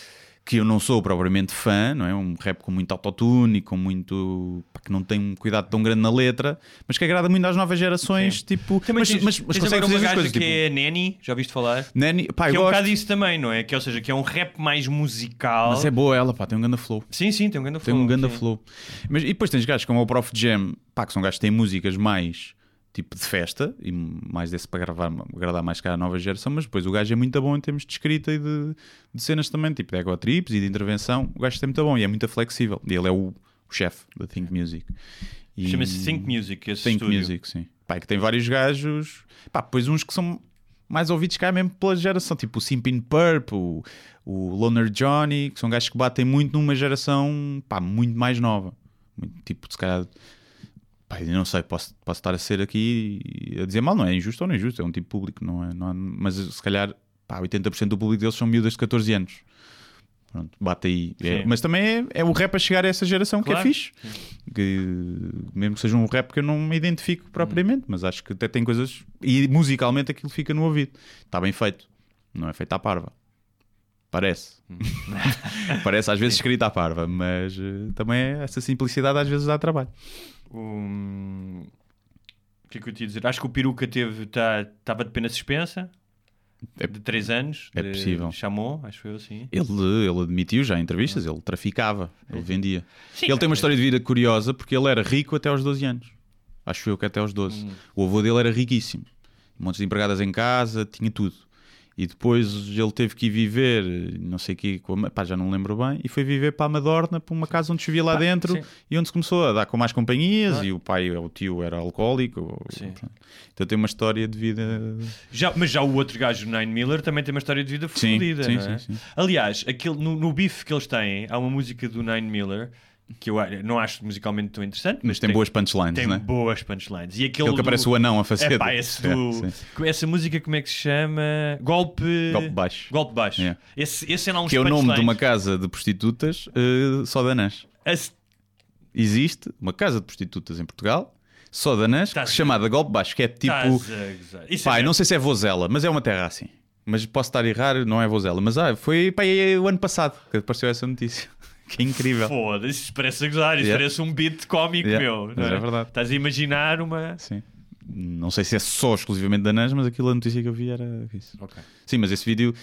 que eu não sou propriamente fã, não é? Um rap com muito autotune e com muito. pá, que não tem um cuidado tão grande na letra, mas que agrada muito às novas gerações, Sim. tipo. Também mas, tens, mas, mas tens consegue fazer uma coisas. que tipo, é Nanny, já ouviste falar? Nanny, pá, que eu é um gosto, bocado isso também, não é? Que, ou seja, que é um rap mais musical. Mas é boa ela, pá, tem um grande flow. Sim, sim, tem um Tem flow. um grande sim. flow. Mas, e depois tens gajos como o Prof Jam, pá, que são gajos que têm músicas mais tipo de festa e mais desse para gravar, agradar mais cá a nova geração, mas depois o gajo é muito bom em termos de escrita e de, de cenas também, tipo de ego trips e de intervenção. O gajo é muito bom e é muito flexível. E ele é o, o chefe da Think Music. E- Chama-se Think Music, esse Think estúdio. Music, sim. Pá, e que tem vários gajos, pá, depois uns que são mais ouvidos cá mesmo pela geração, tipo o Simpin Purp, o, o Loner Johnny, que são gajos que batem muito numa geração, pá, muito mais nova. Muito, tipo, se calhar, eu não sei, posso, posso estar a ser aqui a dizer mal, não é injusto ou não é injusto, é um tipo público, não é, não é- mas se calhar, pá, 80% do público deles são miúdas de 14 anos. Pronto, bate aí. É- mas também é, é o rap a chegar a essa geração que é Claro. fixe. Que, mesmo que seja um rap que eu não me identifico propriamente, mas acho que até tem coisas. E musicalmente aquilo fica no ouvido. Está bem feito. Não é feito à parva. Parece. Parece às vezes escrito à parva, mas eh, também é essa simplicidade às vezes dá trabalho. O que é que eu te ia dizer? Acho que o Peruca teve, estava de pena suspensa É- de 3 anos. é possível. Chamou, acho eu assim. Ele, ele admitiu já em entrevistas, ele traficava, ele vendia. Sim, ele tem uma é- história de vida curiosa porque ele era rico até aos 12 anos. Acho eu que até aos 12. O avô dele era riquíssimo. Montes de empregadas em casa, tinha tudo. E depois ele teve que ir viver, não sei o que, pá, já não lembro bem, e foi viver para a Madorna, para uma casa onde chovia lá dentro sim. e onde se começou a dar com mais companhias. E o pai, o tio era alcoólico. Sim. Então tem uma história de vida. Já, mas já o outro gajo, o Nine Miller, também tem uma história de vida fodida, sim, é? sim. Aliás, aquele, no, no bife que eles têm, há uma música do Nine Miller que eu não acho musicalmente tão interessante, Mas tem boas punchlines, tem né? boas punchlines. E aquele, Aquele que do- aparece o anão a fazer. É pá, esse É, do... sim. essa música como é que se chama? Golpe... Golpe baixo. Golpe baixo. É. Esse, esse é uns Que é o nome de uma casa de prostitutas eh, só danãs. Esse- Existe uma casa de prostitutas em Portugal, só se chamada Golpe Baixo, que é tipo. Pai, é não sei se é Vozela, mas é uma terra assim. Mas posso estar a errar, não é Vozela. Mas ah, foi pá, é o ano passado que apareceu essa notícia. Que incrível. Foda-se, isso parece gozar, isso Yeah. parece um beat cómico, Yeah, meu. não mas é verdade. Estás a imaginar uma. Sim. Não sei se é só exclusivamente danãs, mas aquilo a notícia que eu vi era isso. Ok. Sim, mas esse vídeo,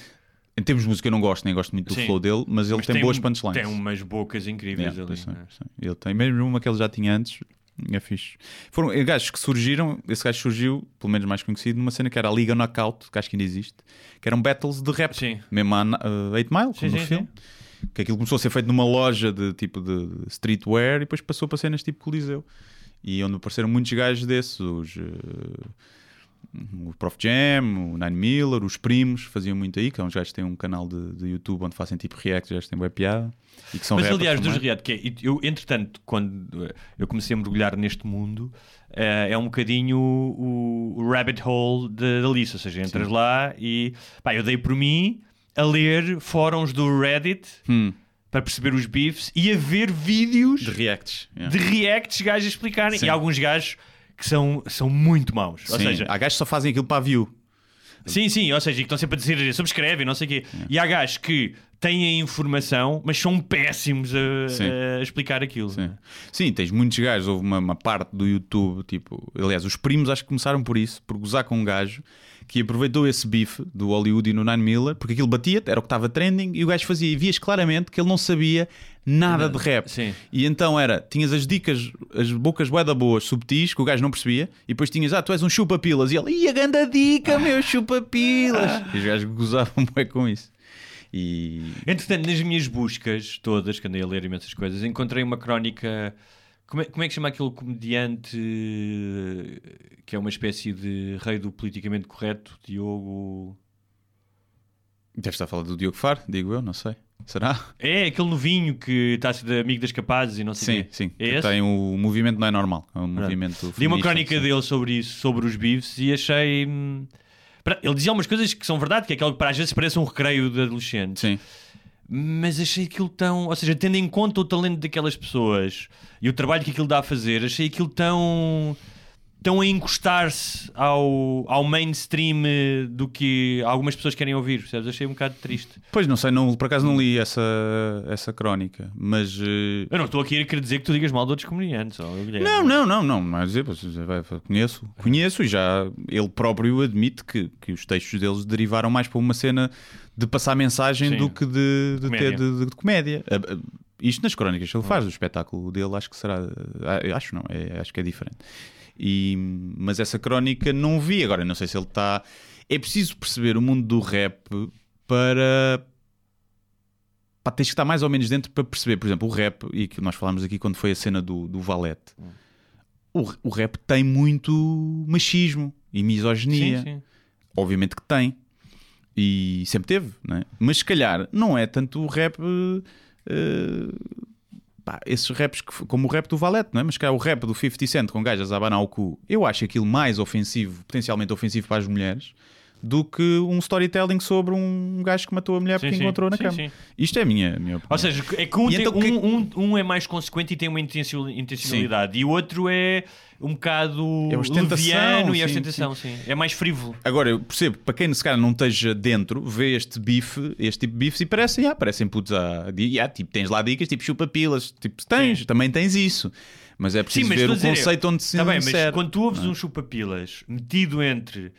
em termos de música, eu não gosto, nem gosto muito do Sim. flow dele, mas ele Mas tem, boas um- punchlines. Tem umas bocas incríveis Yeah, ali. sim, né? sim. Ele tem mesmo uma que ele já tinha antes. É fixe. Foram eh, gajos que surgiram. Esse gajo surgiu, pelo menos mais conhecido, numa cena que era a Liga Knockout, que acho que ainda existe, que eram battles de rap. Sim. Mesmo a uh, 8 Mile, Sim, como no sim, filme. Que aquilo começou a ser feito numa loja de tipo de streetwear e depois passou para cenas tipo Coliseu. E onde apareceram muitos gajos desses, os. eh, o Prof Jam, o Nine Miller, os primos faziam muito aí, que são uns gajos que têm um canal de, de YouTube onde fazem tipo react, que têm web piada e que são Mas aliás, dos. React, que é, eu, entretanto, quando eh, eu comecei a mergulhar neste mundo, eh, é um bocadinho o, o rabbit hole da lista. Ou seja, entras lá e pá, eu dei por mim a ler fóruns do Reddit Hum. para perceber os beefs e a ver vídeos De reacts. yeah. de reacts gajos a explicarem. Sim. E alguns gajos que são, são muito maus. Ou Sim, seja, há gajos que só fazem aquilo para a view. Sim, sim, ou seja, e que estão sempre a dizer subscreve, não sei o quê. E há gajos que têm a informação, mas são péssimos a, a explicar aquilo. Sim. Sim, tens muitos gajos. Houve uma, uma parte do YouTube, tipo, aliás, os primos acho que começaram por isso, por gozar com um gajo que aproveitou esse bife do Hollywood e no Nine Miller, porque aquilo batia, era o que estava trending, e o gajo fazia, e vias claramente que ele não sabia nada de rap. Sim. E então era, tinhas as dicas, as bocas bué da boas, subtis, que o gajo não percebia, e depois tinhas, ah, tu és um chupa-pilas, e ele, ia grande dica, meu chupa-pilas. E os gajos gozavam bué com isso. E Entretanto, nas minhas buscas todas, que andei a ler imensas coisas, encontrei uma crónica. Como é, como é que chama aquele comediante que é uma espécie de rei do politicamente correto? Diogo. deves estar a falar do Diogo Faro, digo eu, não sei. Será? É aquele novinho que está a ser de amigo das capazes e não sei Sim, quê. sim. É que esse? tem o movimento não é normal. É um movimento. Li uma crónica dele sobre isso, sobre os beefs, e achei. hum, Ele dizia algumas coisas que são verdade, que é aquilo que para às vezes parece um recreio de adolescentes. Sim. Mas achei aquilo tão. Ou seja, tendo em conta o talento daquelas pessoas e o trabalho que aquilo dá a fazer, achei aquilo tão. Tão a encostar-se ao, ao mainstream eh, do que algumas pessoas querem ouvir, percebes? Achei um bocado triste. Pois não sei, não, por acaso não li essa, essa crónica, mas. eh, Eu não estou aqui a querer dizer que tu digas mal de outros comediantes. Guilherme. Não, não, não, não, não é dizer, vai- conheço, conheço e já ele próprio admite que, que os textos deles derivaram mais para uma cena de passar mensagem Sim. do que de, de Comédia. ter de, de- comédia. Ah, ah, Isto nas crónicas que ele faz, o espetáculo dele, acho que será. ah, Acho não, é, acho que é diferente. E, mas essa crónica não vi. Agora, não sei se ele está. É preciso perceber o mundo do rap para. Pá, tens que estar mais ou menos dentro para perceber, por exemplo, o rap, e que nós falámos aqui quando foi a cena do, do Valete. O, o rap tem muito machismo e misoginia. Sim, sim. Obviamente que tem. E sempre teve, né? mas se calhar não é tanto o rap. eh, pá, esses raps que, como o rap do Valete, não é? mas que é o rap do 50 Cent com gajas a abanar o cu. Eu acho aquilo mais ofensivo, potencialmente ofensivo para as mulheres, do que um storytelling sobre um gajo que matou a mulher Sim, porque sim. encontrou na Sim, cama. sim. Isto é a minha, a minha opinião. Ou seja, é que um, tem- então que- um, um- um é mais consequente e tem uma intencio- intencionalidade, e o outro é um bocado É leviano e sim, ostentação, sim. É mais frívolo. Agora, eu percebo, para quem se calhar não esteja dentro, vê este bife, este tipo de bifes e parecem, ah, parecem putos a. di- ah, tipo, tens lá dicas, tipo chupa-pilas, tipo, tens, também tens isso. Mas é preciso ver estou o a dizer, conceito onde se Tá bem, mas insere. quando tu ouves um chupa-pilas metido entre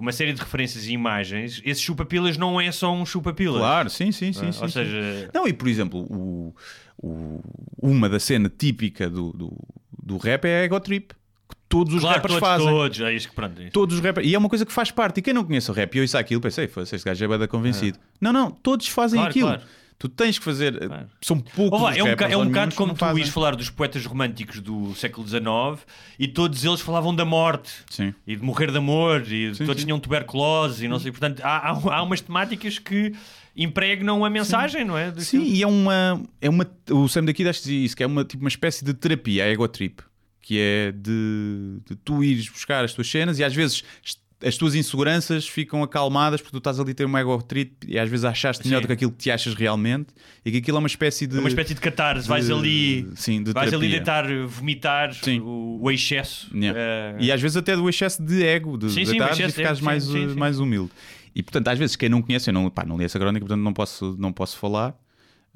uma série de referências e imagens, esse chupa-pilas não é só um chupa-pilas. Claro, sim, sim, sim. Ah, sim, Ou sim. seja, Não, e por exemplo, o, o- uma da cena típica do, do, do rap é a ego trip, que todos os claro, rappers todos, fazem. todos. É isso que pronto. é isso. Todos os rappers. E é uma coisa que faz parte. E quem não conhece o rap e ouça aquilo, pensei, "Foda-se, este gajo é bada convencido. Não, não, todos fazem Claro, aquilo. claro. Tu tens que fazer. São poucos Ó, vá, os é um, é um bocado como tu ires falar dos poetas românticos do século XIX e todos eles falavam da morte Sim. e de morrer de amor e Sim, todos sim. tinham tuberculose e não sei. Portanto, há, há, há umas temáticas que impregnam a mensagem, não é? Sim, e é uma, é uma. O Sam daqui dizia isso, que é uma, tipo, uma espécie de terapia, a ego trip, que é de, de tu ires buscar as tuas cenas e às vezes as tuas inseguranças ficam acalmadas porque tu estás ali a ter uma ego trip e às vezes achaste melhor do que aquilo que te achas realmente e que aquilo é uma espécie de. É uma espécie de catarse, vais ali, sim, de vais ali terapia. deitar, vomitar Sim. o, o excesso. Yeah. eh, E às vezes até do excesso de ego, de Sim, sim, e ficares ego, mais, sim, sim, sim. mais humilde. E portanto, às vezes, quem não conhece, eu não, pá, não li essa crónica, portanto não posso, não posso falar.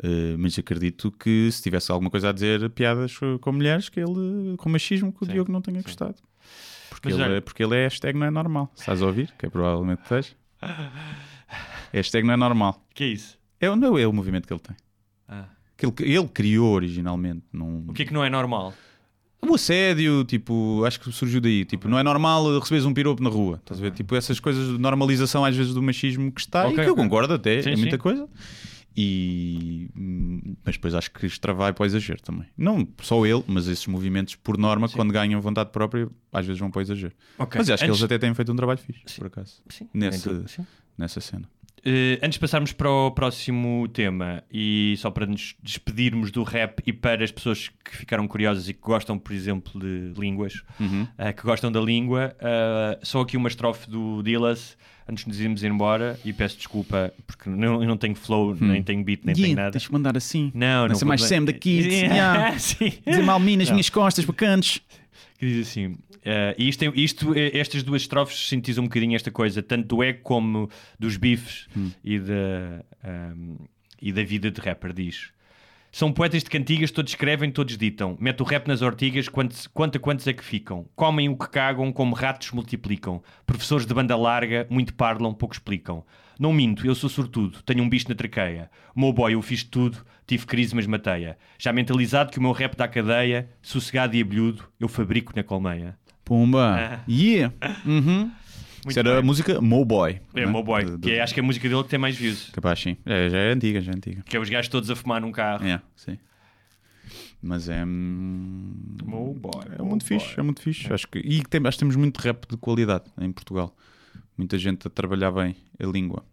eh, mas acredito que se tivesse alguma coisa a dizer, piadas com mulheres, que ele, com machismo, que o Diogo não tenha gostado. Porque Mas ele, olha- é, porque ele é hashtag não é normal. Estás a ouvir? Que é provavelmente que esteja. Hashtag não é normal. que é isso? É, não é o movimento que ele tem. Ah. Que ele, ele criou originalmente. Não... O que é que não é normal? O assédio, tipo, acho que surgiu daí. Tipo, não é normal receberes um piropo na rua. Estás a ver? Tipo, essas coisas de normalização às vezes do machismo que está Ok, e que eu concordo até, Sim, é sim. muita coisa. E mas depois acho que extravai para o exagero também. Não só ele, mas esses movimentos, por norma, quando ganham vontade própria, às vezes vão para o exagero. Ok. Mas acho que Antes- eles até têm feito um trabalho fixe, por acaso, Sim, nesse, sim. nessa cena. Eh, antes de passarmos para o próximo tema e só para nos despedirmos do rap e para as pessoas que ficaram curiosas e que gostam, por exemplo, de línguas, Uhum. eh, que gostam da língua, eh, só aqui uma estrofe do Dillas antes de nos irmos embora e peço desculpa porque não, eu não tenho flow, nem tenho beat, nem tenho Yeah, nada. Tens que mandar assim. Não, não ser mais Sam daqui. Yeah, sim. Dizer mal mim nas minhas costas, bacantes. Que diz assim: e isto, isto, eh, estas duas estrofes sintetizam um bocadinho esta coisa, tanto do ego como dos bifes e, da, ahm, e da vida de rapper. Diz: São poetas de cantigas, todos escrevem, todos ditam. Mete o rap nas ortigas, quantos, quanto a quantos é que ficam. Comem o que cagam, como ratos multiplicam. Professores de banda larga, muito parlam, pouco explicam. Não minto, eu sou sortudo, tenho um bicho na traqueia. O meu boy, eu fiz tudo, tive crise, mas mateia. Já mentalizado que o meu rap dá cadeia, sossegado e abelhudo, eu fabrico na colmeia. Pumba. Yeah. Uhum. Isso era bem. a música Mo Boy. É né? o meu boy, De- de- que é, acho que é a música dele que tem mais views. Capaz, sim. É, já é antiga, já é antiga. Que é os gajos todos a fumar num carro. É, sim. Mas é. hum, Mo boy, É mo muito boy. fixe, é muito fixe. Acho que, e tem, acho que temos muito rap de qualidade em Portugal. Muita gente a trabalhar bem a língua.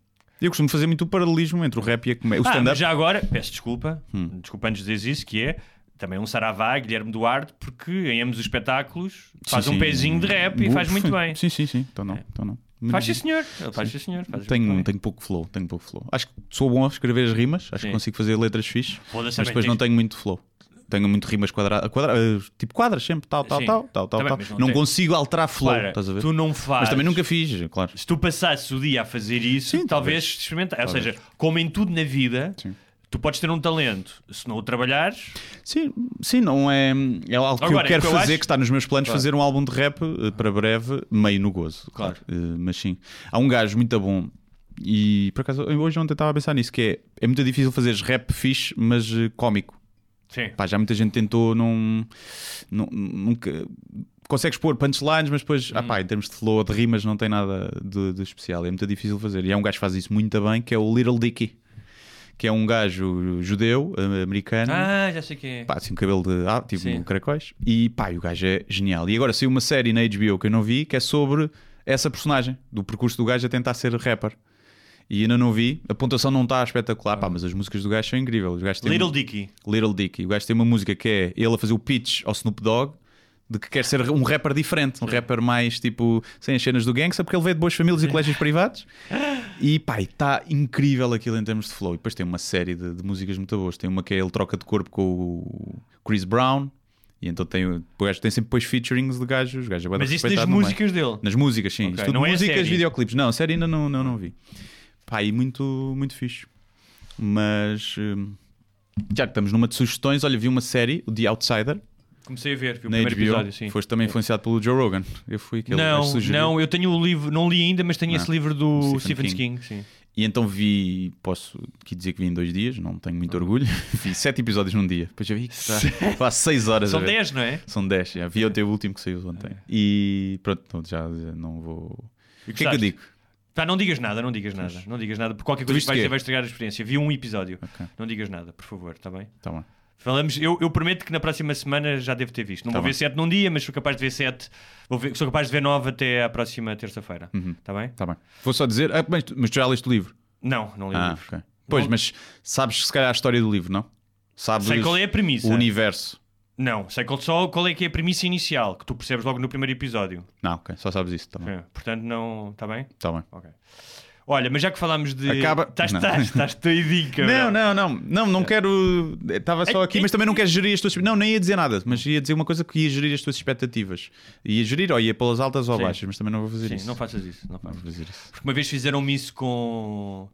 Eu costumo fazer muito o paralelismo entre o rap e a comédia. O Ah, mas já agora, peço desculpa, Hum. desculpa antes de dizer isso, que é também um saravá, Guilherme Duarte, porque em ambos os espetáculos faz Sim, um sim. pezinho de rap e Uf, faz muito bem. Sim, sim, sim. Então não, então não. Muito Faz sim, senhor. Faz sim, senhor. Faz Tenho, tenho pouco flow, tenho pouco flow. Acho que sou bom a escrever as rimas, acho Sim. que consigo fazer letras fixe, Foda-se, mas depois não tens- tenho muito flow. Tenho muito rimas quadradas, quadra, eh, tipo quadras sempre, tal, tal, Sim. tal, tal, tal, não Não consigo alterar flow, Repara, estás a ver? Tu não fazes. Mas também nunca fiz, claro. Se tu passasses o dia a fazer isso, Sim, talvez, experimentar. Ou seja, como em tudo na vida, Sim. tu podes ter um talento. Se não o trabalhares, Sim, sim, não é. É algo que Agora, eu quero o que eu fazer, acho- que está nos meus planos, fazer um álbum de rap eh, para breve, meio no gozo. Claro. Eh, mas sim, há um gajo muito bom. E por acaso, hoje ontem estava a pensar nisso: que é, é muito difícil fazeres rap fixe, mas cómico. Sim. Pá, já muita gente tentou, não, não- nunca consegues pôr punchlines, mas depois, ah, pá, em termos de flow, de rimas, não tem nada de, de especial. É muito difícil fazer. E há um gajo que faz isso muito bem, que é o Little Dicky, que é um gajo judeu, americano. Ah, já sei quem é. Pá, assim, um cabelo de. Ah, tipo Sim. caracóis. E pá, e o gajo é genial. E agora saiu uma série na HBO que eu não vi, que é sobre essa personagem, do percurso do gajo a tentar ser rapper. E ainda não vi, a pontuação não está espetacular, pá, mas as músicas do gajo são incríveis. O gajo tem Little um- Dicky. Little Dicky. O gajo tem uma música que é ele a fazer o pitch ao Snoop Dogg de que quer ser um rapper diferente, um rapper mais tipo sem as cenas do gangsta, porque ele veio de boas famílias e colégios privados. E pá, está incrível aquilo em termos de flow. E depois tem uma série de, de músicas muito boas. Tem uma que é ele troca de corpo com o Chris Brown. E então tem, o gajo tem sempre depois featurings de gajos. gajos Mas isso nas músicas dele. Nas músicas, sim. Ok, Isto tudo não é músicas, série. videoclipes. Não, a série ainda não, não, não vi. Pá, e muito, muito fixe. Mas hum, já que estamos numa de sugestões, olha, vi uma série, o The Outsider, Comecei a ver, vi o na primeiro HBO. episódio, sim. Foste também influenciado pelo Joe Rogan. Eu fui aquele Não, que sugeriu. não, eu tenho o livro, não li ainda, mas tenho Não. esse livro do Stephen Stephen King. King. sim. E então vi, posso aqui dizer que vi em dois dias, não tenho muito orgulho. vi sete episódios num dia. Depois já vi que está quase seis horas. a São ver. 10, não é? São 10, já. vi até o último que saiu ontem. E pronto, então já já não vou. O que é que eu gostaste? digo? Pá, não digas nada, não digas nada. Não digas nada, porque qualquer coisa que vais quê? dizer vai estragar a experiência. Vi um episódio. Ok. Não digas nada, por favor, está bem? Tá bem. Falamos, eu, eu prometo que na próxima semana já devo ter visto. Não Tá vou bem. ver 7 num dia, mas sou capaz de ver 7. Vou ver- sou capaz de ver 9 até à próxima terça-feira. Uhum. Está bem? Tá bem. Vou só dizer. Ah, mas, tu- mas tu já leste o livro? Não, não li o Ah, livro. ok. Pois, Não- mas sabes se calhar a história do livro, não? Sabes Sei qual é a premissa. o universo. Não, sei qual, só qual é que é a premissa inicial, que tu percebes logo no primeiro episódio. Não, ok, só sabes isso. Tá bem. É, portanto, não. Está bem? Tá bem. Ok. Olha, mas já que falámos de. Acaba- Estás, doidinho, Não, não, não, não, não quero. Estava só É- aqui, é- mas também não quero gerir as tuas. Não, nem ia dizer nada, mas ia dizer uma coisa que ia gerir as tuas expectativas. Ia gerir ou ia pelas altas ou Sim. baixas, mas também não vou fazer Sim, isso. não faças isso. Não Não vou fazer isso. Porque uma vez fizeram-me isso com.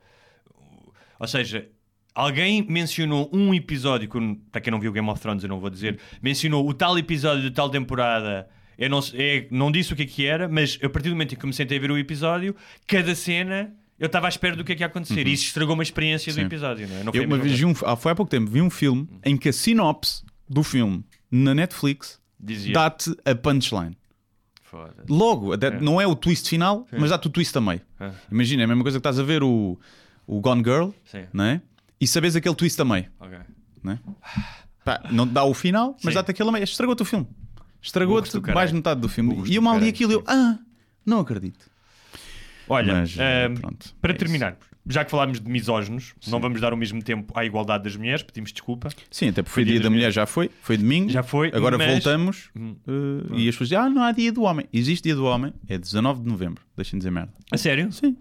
Ou seja, alguém mencionou um episódio, que, eu- para quem não viu Game of Thrones, eu não vou dizer, mencionou o tal episódio de tal temporada. Eu não, é, não disse o que é que era, mas a partir do momento em que comecei a ver o episódio, cada cena eu estava à espera do que é que ia acontecer. E isso estragou uma experiência do Sim. episódio, não é? Não foi Eu uma vez um, foi há pouco tempo, vi um filme em que a sinopse do filme na Netflix dá-te a punchline. Foda-se. Logo, até- não é o twist final, mas dá-te o twist a meio. É. Imagina, é a mesma coisa que estás a ver o, o Gone Girl, Sim. não é? E sabes aquele twist a meio. Ok. não é? Pá, não te dá o final, mas Sim. dá-te aquele a meio. Estragou-te o filme. Estragou-te mais de metade do filme. Burros E eu mal li aquilo e eu, ah, não acredito. Olha, Mas, ahm, pronto, para é isso. terminar, já que falámos de misóginos, não vamos dar o mesmo tempo à igualdade das mulheres, pedimos desculpa. Sim, até porque foi Dia dia da mulher, Mulheres. já foi, foi domingo. Já foi, Agora mas- voltamos uh, e as pessoas dizem, ah, não há dia do homem. Existe dia do homem, é 19 de novembro. Deixem de dizer merda. A sério? Sim.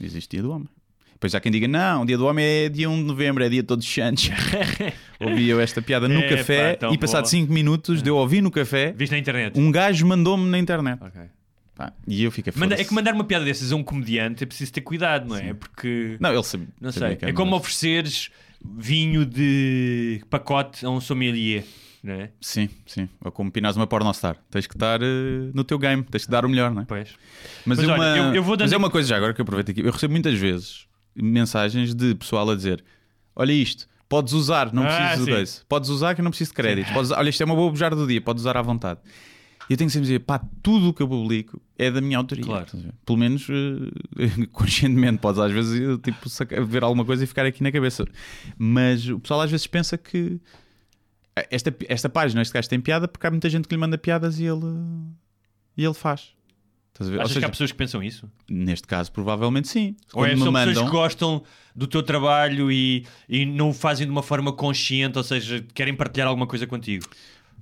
Existe dia do homem. Depois há quem diga, não, dia do homem é dia 1 de novembro, é dia de todos os santos. Ouvi eu esta piada no café e passado boa. 5 minutos de eu ouvir no café, Viste na internet? um gajo mandou-me na internet. Ok. Pá, e eu fiquei Manda- é que mandar uma piada dessas a um comediante é preciso ter cuidado, não é? Porque. Não, ele sabia. Não sei. É como uma- ofereceres vinho de pacote a um sommelier, não é? Sim, sim. Ou como pinares uma pornostar. Tens que estar eh, no teu game, tens que dar o melhor, não é? Pois. Mas, Mas é olha, uma, eu- eu vou dando mas é uma coisa já agora que eu aproveito aqui. Eu recebo muitas vezes mensagens de pessoal a dizer: Olha isto, podes usar, não Ah, preciso de sim. coisa. Podes usar que eu não preciso de créditos. Podes olha, isto é uma boa bujar do dia, podes usar à vontade. E eu tenho que sempre dizer: pá, tudo o que eu publico é da minha autoria. Claro. Pelo menos eh, conscientemente. Podes às vezes eh, tipo, saca- ver alguma coisa e ficar aqui na cabeça. Mas o pessoal às vezes pensa que esta, esta página, este gajo tem piada porque há muita gente que lhe manda piadas e ele, e ele faz. Estás Achas que seja, há pessoas que pensam isso? Neste caso, provavelmente sim. Ou Quando é, são pessoas mandam, que gostam do teu trabalho e, e não o fazem de uma forma consciente, ou seja, querem partilhar alguma coisa contigo?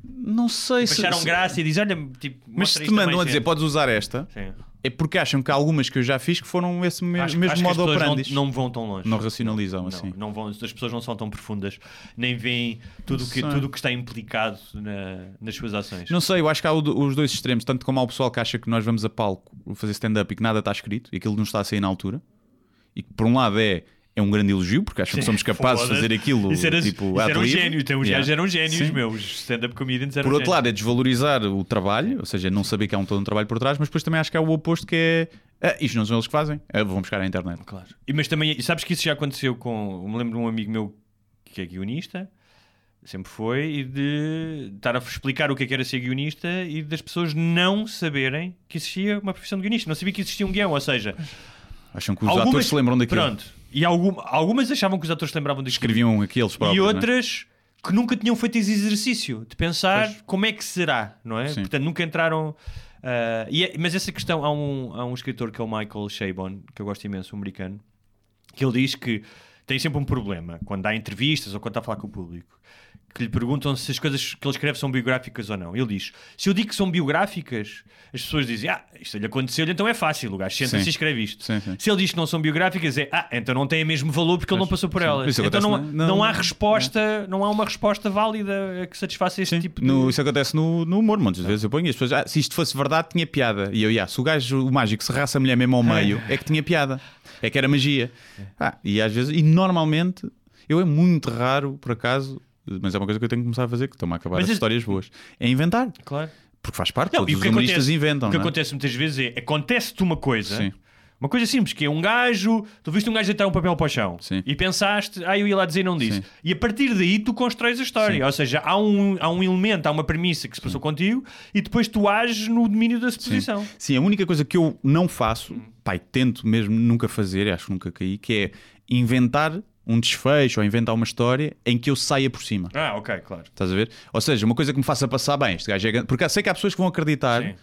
não sei se. Acharam se- graça e dizem, olha, tipo, Mas se te mandam a dizer, podes usar esta, Sim. É porque acham que há algumas que eu já fiz que foram esse me- Acho, mesmo acho modo operandi. não, não vão tão longe. Não racionalizam assim. Não, não vão, as pessoas não são tão profundas, nem veem tudo o que, tudo que está implicado na- nas suas ações. Não sei, eu acho que há o os dois extremos, tanto como há o pessoal que acha que nós vamos a palco fazer stand-up e que nada está escrito e aquilo não está a sair na altura. E que por um lado é, é um grande elogio, porque acham que somos capazes de fazer aquilo Isso era, tipo isso era um livre. gênio. Então, os Yeah. gajos eram génios, Sim. meus. Stand-up comedians eram Por outro génios. lado, é desvalorizar o trabalho, ou seja, não saber que há um todo um trabalho por trás, mas depois também acho que há o oposto que é ah, isto não são eles que fazem, ah, vão buscar à internet. Claro. E, mas também, sabes que isso já aconteceu com. Eu me lembro de um amigo meu que é guionista, sempre foi, e de estar a explicar o que é que era ser guionista e das pessoas não saberem que existia uma profissão de guionista. Não sabia que existia um guião, ou seja, Acham que os atores se lembram daquilo. Pronto. E algum- algumas achavam que os atores se lembravam daquilo. Escreviam aqueles próprios. e é? outras que nunca tinham feito esse exercício de pensar Pois. como é que será, não é? Sim. Portanto, nunca entraram. ah, e é- mas essa questão, há um, há um escritor que é o Michael Chabon, que eu gosto imenso, um americano, que ele diz que tem sempre um problema quando há entrevistas ou quando está a falar com o público. Que lhe perguntam se as coisas que ele escreve são biográficas ou não. Ele diz: Se eu digo que são biográficas, as pessoas dizem: Ah, isto lhe aconteceu, então é fácil. O gajo senta-se e escreve isto. Sim, sim. Se ele diz que não são biográficas, é Ah, então não tem o mesmo valor porque ele não passou por elas. Então não, não na- há resposta, não há uma resposta válida que satisfaça este Sim, tipo de. no- isso acontece no, no humor, muitas vezes eu ponho e as pessoas, ah, se isto fosse verdade, tinha piada. E eu, yeah, se o gajo, o mágico, serrasse a mulher mesmo ao meio, é que tinha piada. É que era magia. Ah, e às vezes, e normalmente, eu é muito raro, por acaso, mas é uma coisa que eu tenho que começar a fazer, que estão-me a acabar Mas as histórias boas. É inventar. Claro. Porque faz parte, Não, todos os humoristas acontece, inventam. o que é? acontece muitas vezes é acontece-te uma coisa, Sim. uma coisa simples, que é um gajo, tu viste um gajo deitar um papel para o chão Sim. e pensaste, ah, eu ia lá dizer e não disse. Sim. E a partir daí tu constróis a história. Sim. Ou seja, há um, há um elemento, há uma premissa que se passou contigo e depois tu ages no domínio da suposição. Sim, a única coisa que eu não faço, pai, tento mesmo nunca fazer, acho que nunca caí, que é inventar um desfecho ou inventar uma história em que eu saia por cima. Ah, ok, claro. Estás a ver? Ou seja, uma coisa que me faça passar bem. Este gajo é grande. Porque sei que há pessoas que vão acreditar Sim.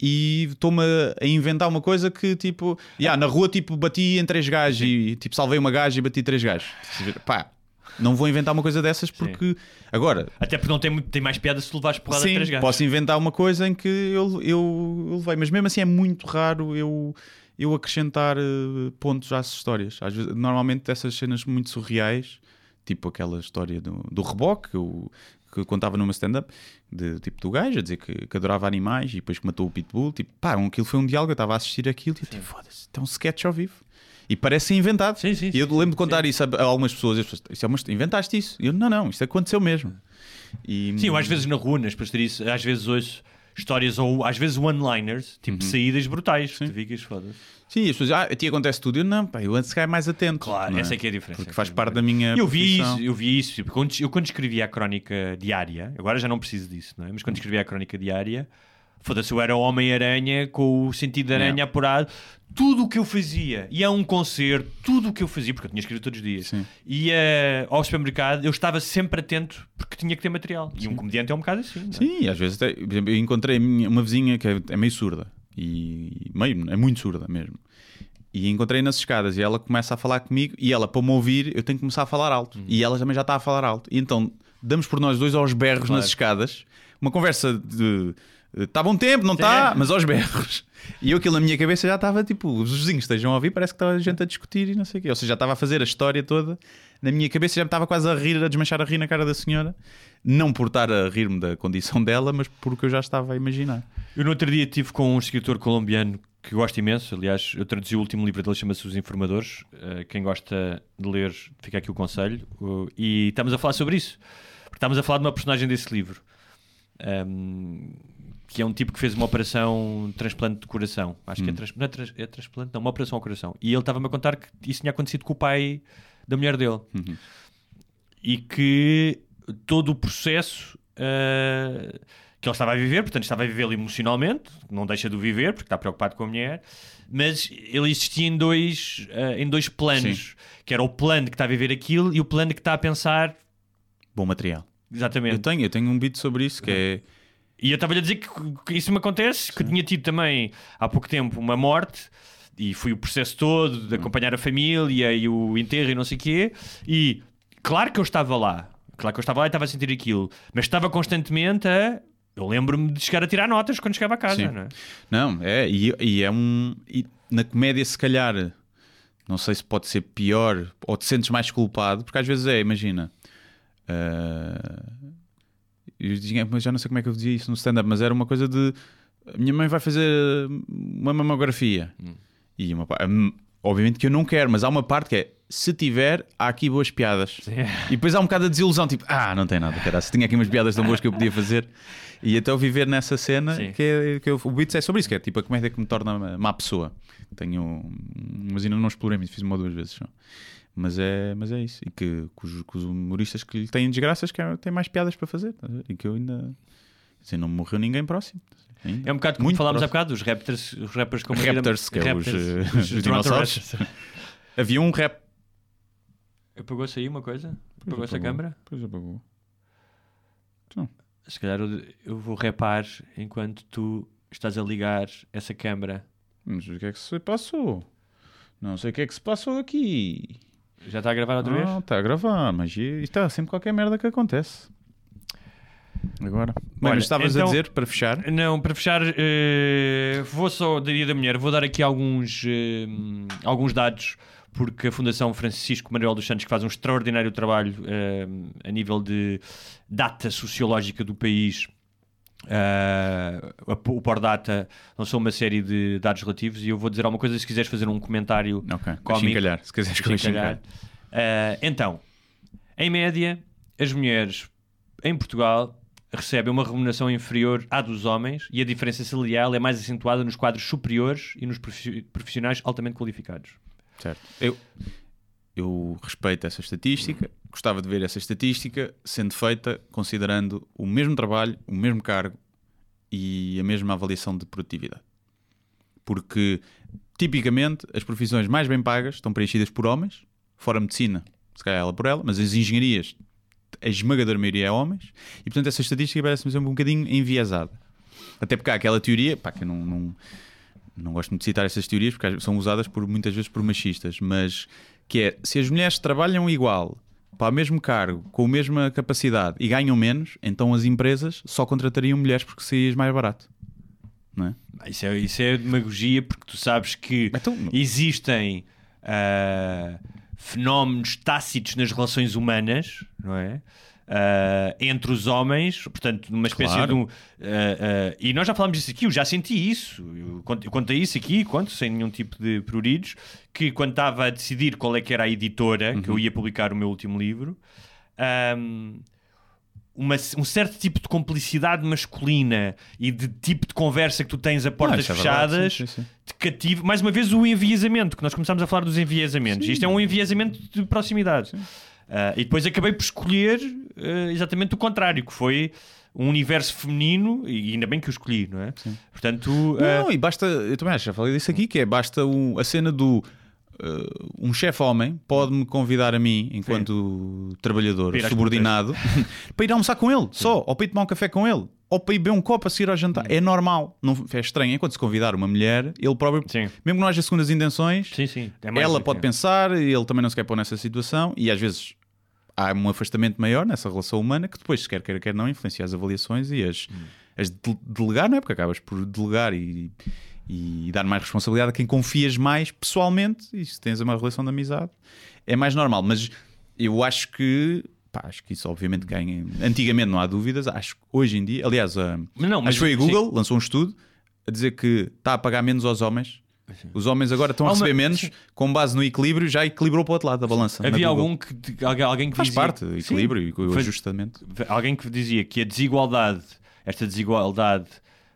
e estou-me a- a inventar uma coisa que tipo, yeah, na rua tipo bati em três gajos e tipo salvei uma gaja e bati três gajos. A? Pá, não vou inventar uma coisa dessas porque agora. Até porque não tem, muito- tem mais piada se tu levares porrada Sim, três gajos. posso inventar uma coisa em que eu, eu, eu levei, mas mesmo assim é muito raro eu, eu acrescentar eh, pontos às histórias. Às vezes, normalmente essas cenas muito surreais, tipo aquela história do, do reboque, que eu, que eu contava numa stand-up, de tipo do gajo a dizer que, que adorava animais e depois que matou o pitbull. Tipo, pá, um- aquilo foi um diálogo, eu estava a assistir aquilo e eu tipo, foda-se, é um sketch ao vivo. E parece inventado. Sim, sim, e eu sim, lembro de contar isso a, a algumas pessoas. as pessoas, isso é uma, inventaste isso? E eu, não, não, isto aconteceu mesmo. E, Sim, eu às vezes na rua, nas pastoriças, às vezes ouço histórias ou às vezes one-liners, tipo Uhum. saídas brutais. Tu ficas foda-se. Sim, e as pessoas, ah, a ti acontece tudo. Eu não, pá, eu antes ficar mais atento. Claro, não essa é que é a diferença. Porque faz parte da minha. Eu vi profissão. isso, eu vi isso. Tipo, quando, eu quando escrevia a crónica diária, agora já não preciso disso, não é? Mas quando escrevia a crónica diária, foda-se, eu era Homem-Aranha com o sentido de aranha Yeah. apurado. Tudo o que eu fazia, ia a um concerto, tudo o que eu fazia, porque eu tinha escrito todos os dias, Sim. ia ao supermercado, eu estava sempre atento porque tinha que ter material. E um comediante é um bocado assim. é? Sim, às vezes até, por exemplo, eu encontrei uma vizinha que é, é meio surda. E meio, é muito surda mesmo. E encontrei nas escadas e ela começa a falar comigo e ela, para me ouvir, eu tenho que começar a falar alto. E ela também já está a falar alto. E então damos por nós dois aos berros Claro. nas escadas, uma conversa de está bom tempo, não está, mas aos berros. E eu aquilo na minha cabeça já estava tipo, os vizinhos estejam a ouvir, parece que estava a gente a discutir e não sei o quê. Ou seja, já estava a fazer a história toda na minha cabeça, já me estava quase a rir, a desmanchar a rir na cara da senhora. Não por estar a rir-me da condição dela, mas porque eu já estava a imaginar. Eu no outro dia estive com um escritor colombiano que gosto imenso. Aliás, eu traduzi o último livro dele, chama-se Os Informadores. Uh, quem gosta de ler, fica aqui o conselho. E estamos a falar sobre isso. Porque estamos a falar de uma personagem desse livro. Um, que é um tipo que fez uma operação de transplante de coração. Acho que é, trans, não é, trans- é transplante, não, uma operação ao coração. E ele estava-me a contar que isso tinha acontecido com o pai da mulher dele. E que todo o processo uh, que ele estava a viver, portanto estava a vivê-lo emocionalmente, não deixa de o viver porque está preocupado com a mulher, mas ele existia em dois, uh, em dois planos, que era o plano que está a viver aquilo e o plano que está a pensar Bom material. exatamente. Eu tenho, eu tenho um beat sobre isso que é. E eu estava-lhe a dizer que, que isso me acontece, que tinha tido também há pouco tempo uma morte e fui o processo todo de acompanhar a família e o enterro e não sei o quê. E claro que eu estava lá, claro que eu estava lá e estava a sentir aquilo, mas estava constantemente a eu lembro-me de chegar a tirar notas quando chegava a casa, Sim. não é? Não, é, e, e é um. e na comédia, se calhar, não sei se pode ser pior ou te sentes mais culpado, porque às vezes é, imagina. ah, eu tinha- mas já não sei como é que eu dizia isso no stand-up, mas era uma coisa de. A minha mãe vai fazer uma mamografia. E uma, hum, obviamente que eu não quero, mas há uma parte que é se tiver, há aqui boas piadas. E depois há um bocado de desilusão, tipo, ah, não tem nada, cara. Se tinha aqui umas piadas tão boas que eu podia fazer. E até eu viver nessa cena, Sim. que, é, que eu, o Beats é sobre isso, que é tipo a comédia que me torna má pessoa. Tenho, mas ainda não explorei fiz uma ou duas vezes só. Mas é, mas é isso. E que, que, os, que os humoristas que lhe têm desgraças que é- têm mais piadas para fazer. a ver? E que eu ainda. Assim, não morreu ninguém próximo. Ainda. É um bocado como Muito falámos há bocado, os rappers, os rappers como Raptors, que é os, eh, os Toronto dinossauros. Raptors. Havia um rap. Apagou-se aí uma coisa? Apagou-se a apagou. câmara? Pois apagou. Se calhar eu, eu vou rapar enquanto tu estás a ligar essa câmara. Mas o que é que se passou? Não sei o que é que se passou aqui. Já está a gravar outra vez? Não, está a gravar, mas está sempre qualquer merda que acontece. Agora. Bem, Olha, mas estavas então- a dizer, para fechar, Não, para fechar, eh, vou só Dia da Mulher, vou dar aqui alguns, eh, alguns dados, porque a Fundação Francisco Manuel dos Santos, que faz um extraordinário trabalho eh, a nível de data sociológica do país, a- o Pordata lançou uma série de dados relativos e eu vou dizer alguma coisa se quiseres fazer um comentário ok, cómico. chincalhar, se quiseres Chincalhar. chincalhar. Eh, então, em média, as mulheres em Portugal recebem uma remuneração inferior à dos homens e a diferença salarial é mais acentuada nos quadros superiores e nos profi- profissionais altamente qualificados. Certo. Eu, eu respeito essa estatística, gostava de ver essa estatística sendo feita considerando o mesmo trabalho, o mesmo cargo e a mesma avaliação de produtividade. Porque, tipicamente, as profissões mais bem pagas estão preenchidas por homens, fora a medicina, se calhar ela por ela, mas as engenharias, a esmagadora maioria é homens, e portanto essa estatística parece-me sempre um bocadinho enviesada. Até porque há aquela teoria, pá, que eu não, não, não gosto muito de citar essas teorias porque são usadas por, muitas vezes por machistas, mas que é se as mulheres trabalham igual para o mesmo cargo, com a mesma capacidade e ganham menos, então as empresas só contratariam mulheres porque saías mais barato. Não é? Isso é, isso é demagogia porque tu sabes que Então- existem ah, fenómenos tácitos nas relações humanas, não é? Ah, entre os homens, portanto, numa espécie Claro. de um. ah, ah, e nós já falámos disso aqui, eu já senti isso. Eu eu contei isso aqui, conto, sem nenhum tipo de pruridos, que quando estava a decidir qual é que era a editora que eu ia publicar o meu último livro. ahm, uma- um certo tipo de complicidade masculina e de tipo de conversa que tu tens a portas isso é fechadas sim, sim, sim. te cativa. Mais uma vez, o enviesamento, que nós começámos a falar dos enviesamentos. Isto é um enviesamento de proximidade. Ah, e depois acabei por escolher ah, exatamente o contrário, que foi um universo feminino, e ainda bem que o escolhi, não é? Portanto, ah, Não, e basta, eu também acho, já falei disso aqui, que é basta um- a cena do uh, um chefe homem pode-me convidar a mim, enquanto trabalhador ir às subordinado, para ir almoçar com ele, só, ou para ir tomar um café com ele, ou para ir beber um copo a seguir ao jantar. É normal, não é estranho. Enquanto se convidar uma mulher, ele próprio, Sim. mesmo que não haja segundas intenções, sim, sim. é ela pode pensar, ele também não se quer pôr nessa situação, e às vezes há um afastamento maior nessa relação humana que depois, se quer queira, quer não, influencia as avaliações e as, as de- delegar, não é? Porque acabas por delegar e, e dar mais responsabilidade a quem confias mais pessoalmente e se tens uma relação de amizade é mais normal. Mas eu acho que. pá, acho que isso obviamente ganha. Antigamente não há dúvidas. Acho que hoje em dia. Aliás, a, Mas não, mas- acho que foi a sim. Google lançou um estudo a dizer que está a pagar menos aos homens. Os homens agora estão a Há uma- receber menos, sim. com base no equilíbrio, já equilibrou para o outro lado da balança. Havia algum que, alguém- que Faz dizia... parte, o equilíbrio Sim. e o ajustamento. alguém que dizia que a desigualdade, esta desigualdade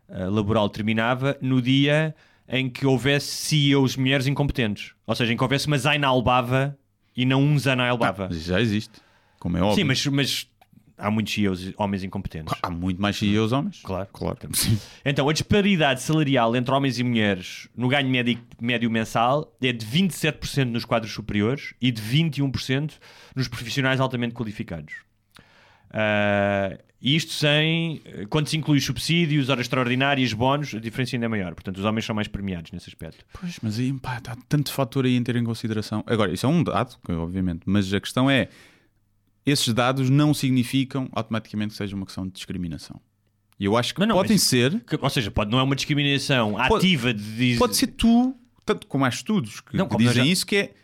ah, laboral terminava no dia em que houvesse CEOs mulheres incompetentes. Ou seja, em que houvesse uma Zaina Albava e não um Zana Albava. Mas isso já existe, como é óbvio. Sim, mas, mas há muitos CEOs homens incompetentes. Há muito mais CEOs homens. Claro. claro. Então, a disparidade salarial entre homens e mulheres no ganho médio, médio mensal é de 27% nos quadros superiores e de 21% nos profissionais altamente qualificados. Ah, isto sem. Quando se inclui os subsídios, horas extraordinárias, bónus, a diferença ainda é maior. Portanto, os homens são mais premiados nesse aspecto. Pois, mas aí pá, está tanto fator aí em ter em consideração. Agora, isso é um dado, obviamente, mas a questão é: esses dados não significam automaticamente que seja uma questão de discriminação. E eu acho que Não, podem mas- ser. Que- Ou seja, pode, não é uma discriminação ativa de dizer. Pode ser tu, tanto como há estudos que, Não, que dizem já- isso, que é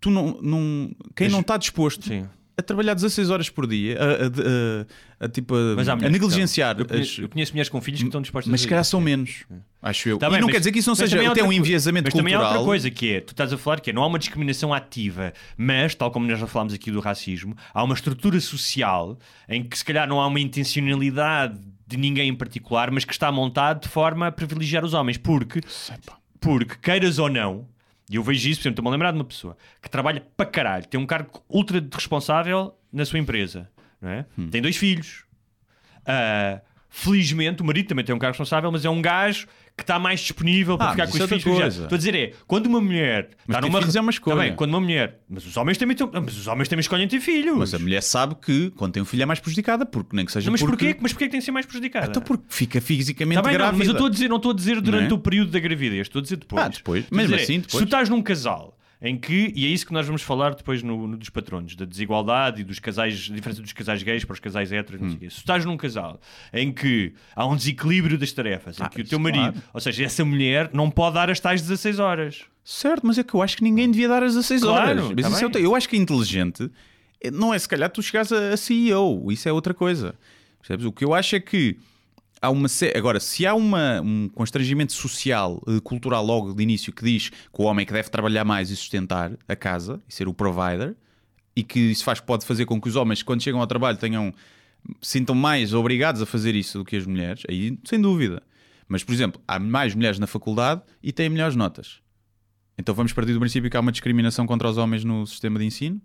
tu não, não quem Mas- não está disposto Sim. A trabalhar 16 horas por dia, a, a- a- a- tipo, a, Mas negligenciar. Eu conheço, as- eu conheço mulheres com filhos que estão dispostas mas a se fazer calhar são menos, acho eu. Tá e bem, não mas- quer dizer que isso não mas seja até um enviesamento Mas também há cultural. outra coisa que é, tu estás a falar que é, não há uma discriminação ativa, mas, tal como nós já falámos aqui do racismo, há uma estrutura social em que se calhar não há uma intencionalidade de ninguém em particular, mas que está montado de forma a privilegiar os homens, porque, porque queiras ou não, e eu vejo isso, por exemplo, estou-me a lembrar de uma pessoa que trabalha para caralho, tem um cargo ultra responsável na sua empresa, não é? Hum. tem dois filhos, ah, felizmente, o marido também tem um cargo responsável, mas é um gajo que está mais disponível para Ah, ficar mas com os é filhos. Já-. Estou a dizer é, quando uma mulher Mas está numa filhos é uma escolha. Tá bem, quando uma mulher, mas os homens também mas os homens também escolhem ter filhos. Mas a mulher sabe que quando tem um filho é mais prejudicada, porque nem que seja Não, mas porque... porquê? Mas porquê que tem que ser mais prejudicada? Então porque fica fisicamente Tá bem, não, grávida. mas eu estou a dizer, não estou a dizer durante é? o período da gravidez, estou a dizer depois. Ah, depois. Estou a Mesmo dizer, assim, é, depois. Se tu estás num casal em que, e é isso que nós vamos falar depois no, no dos patronos, da desigualdade e dos casais, a diferença dos casais gays para os casais héteros, Hum. não sei o quê. Se estás num casal em que há um desequilíbrio das tarefas, em Ah, que o teu marido, claro. ou seja, essa mulher não pode dar as tais 16 horas. Certo, mas é que eu acho que ninguém devia dar as 16 Claro, horas. Mas tá isso é eu acho que é inteligente. é- Não é se calhar tu chegares a, a CEO. Isso é outra coisa. Percebes? O que eu acho é que há uma. Agora, se há uma, um constrangimento social, eh, cultural logo de início que diz que o homem é que deve trabalhar mais e sustentar a casa e ser o provider, e que isso faz, pode fazer com que os homens, quando chegam ao trabalho, tenham sintam mais obrigados a fazer isso do que as mulheres, aí sem dúvida. Mas, por exemplo, há mais mulheres na faculdade e têm melhores notas. Então vamos partir do princípio que há uma discriminação contra os homens no sistema de ensino?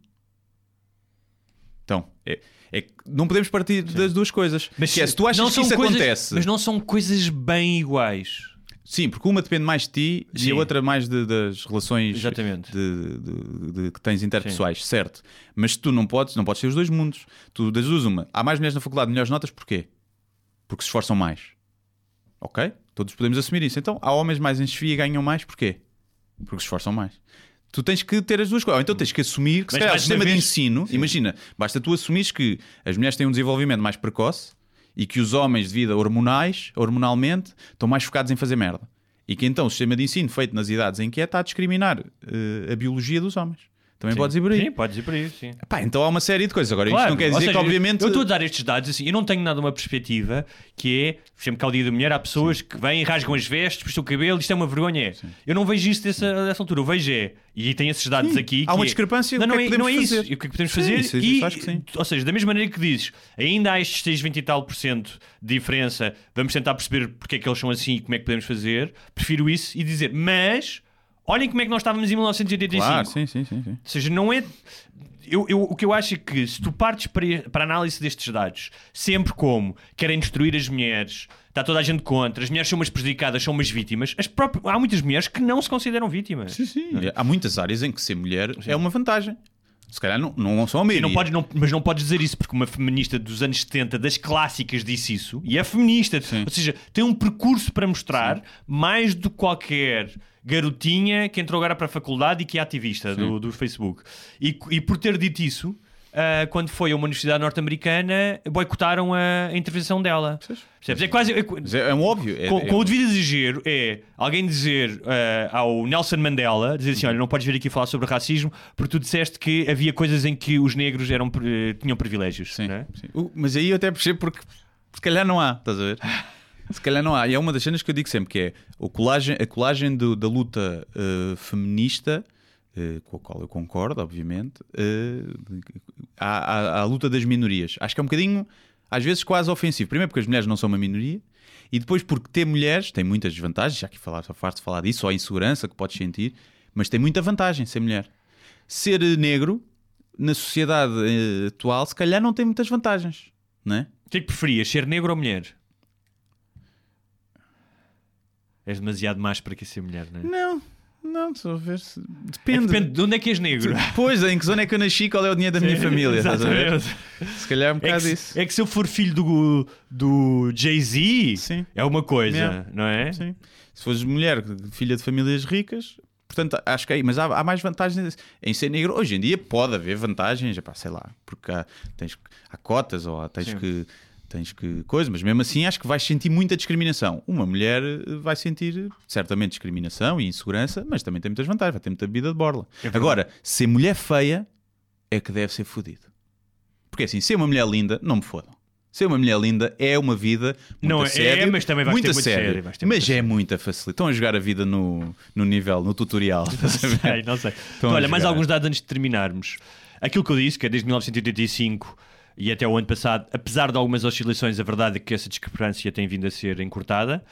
Então, é, é que não podemos partir das duas coisas. que é, se tu achas que isso coisas- acontece, Mas não são coisas bem iguais. sim, porque uma depende mais de ti e Sim. a outra mais de- das relações Exatamente. de, de- de- que tens interpessoais, certo? Mas tu não podes, não podes ter os dois mundos. Tu das duas uma. Há mais mulheres na faculdade, melhores notas, porquê? Porque se esforçam mais. Ok? Todos podemos assumir isso. Então, há homens mais em chefia e ganham mais, porquê? Porque se esforçam mais. Tu tens que ter as duas coisas. Ou então tens que assumir que se Mas, calhar, o mais uma sistema de vez- ensino, imagina, basta tu assumires que as mulheres têm um desenvolvimento mais precoce e que os homens, devido a hormonais, hormonalmente, estão mais focados em fazer merda. E que então o sistema de ensino feito nas idades em que é está a discriminar eh, a biologia dos homens. Também Sim. podes ir por aí. Sim, podes ir por aí, sim. Pá, então há uma série de coisas. Agora, Claro, isto não quer dizer seja, que, obviamente. Eu estou a dar estes dados assim, eu não tenho nada uma perspectiva que é, sempre que há o dia da mulher, há pessoas que vêm, rasgam as vestes, puxam o cabelo, isto é uma vergonha. É. Eu não vejo isso dessa, dessa altura, eu vejo é, e tem esses dados Sim, aqui. há que uma é- discrepância, Não, não, que é é, que não é isso. E o que é que podemos Sim, fazer? isso- e, acho que sim. Ou seja, da mesma maneira que dizes, ainda há estes 6, 20 e tal por cento de diferença, vamos tentar perceber porque é que eles são assim e como é que podemos fazer. Prefiro isso e dizer, mas olhem como é que nós estávamos em 1985. Claro, sim, sim, sim. sim. Ou seja, não é. Eu, eu- o que eu acho é que se tu partes para, para a análise destes dados, sempre como querem destruir as mulheres, está toda a gente contra, as mulheres são umas prejudicadas, são umas vítimas, as próprias, há muitas mulheres que não se consideram vítimas. Sim, sim. Há muitas áreas em que ser mulher é uma vantagem. Se calhar não, não são a maioria. Não podes, não- mas não podes dizer isso porque uma feminista dos anos 70, das clássicas, disse isso e é feminista. Ou seja, tem um percurso para mostrar mais do que qualquer garotinha que entrou agora para a faculdade e que é ativista do, do Facebook. E, e por ter dito isso, ah, quando foi a uma universidade norte-americana, boicotaram a, a intervenção dela. Percebes? É quase. é- é, é um óbvio. É, com, é- com o devido exagero é alguém dizer ah, ao Nelson Mandela dizer assim: olha, não podes vir aqui falar sobre racismo porque tu disseste que havia coisas em que os negros eram, eh, tinham privilégios. Sim, é? sim. Uh, Mas aí eu até percebo porque se calhar não há, estás a ver? Se calhar não há. E é uma das cenas que eu digo sempre que é o colagem, a colagem do- da luta uh, feminista, uh, com a qual eu concordo, obviamente, uh, à, à- à luta das minorias. Acho que é um bocadinho, às vezes, quase ofensivo. Primeiro porque as mulheres não são uma minoria. E depois porque ter mulheres tem muitas desvantagens, já que falar, farto de falar disso, ou a insegurança que podes sentir, mas tem muita vantagem ser mulher. Ser negro na sociedade eh, atual, se calhar não tem muitas vantagens, não é? O que é que preferias, ser negro ou mulher? És demasiado mais para que ser mulher, não é? Não, não, estou a ver. se- É Depende. depende de onde é que és negro. Pois, em que zona é que eu nasci, qual é o dinheiro da minha família? Estás a ver? Se calhar é um É bocado que, isso. é que se eu for filho do, do Jay-Z, Sim. é uma coisa, Yeah. não é? Sim. Se fores mulher, filha de famílias ricas, portanto, acho que é aí. Mas há, há mais vantagens em ser negro. Hoje em dia pode haver vantagens, epá, sei lá, porque há, tens, há cotas ou há- tens Sim. que. Tens que coisa, mas mesmo assim acho que vais sentir muita discriminação. Uma mulher eh, vai sentir certamente discriminação e insegurança, mas também tem muitas vantagens, vai ter muita vida de borla. Agora, ser mulher feia é que deve ser fodido. Porque assim, ser uma mulher linda, não me fodam. Ser uma mulher linda é uma vida muito Não, é, sério, mas também vais muito ter a muito sério. sério, vais ter mas muito é muita facilidade. Estão a jogar a vida no, no nível, no tutorial. ver? Sei, não sei. Estão a Olha, mais alguns dados antes de terminarmos. Aquilo que eu disse, que é desde 1985 e até o ano passado, apesar de algumas oscilações, a verdade é que essa discrepância tem vindo a ser encurtada.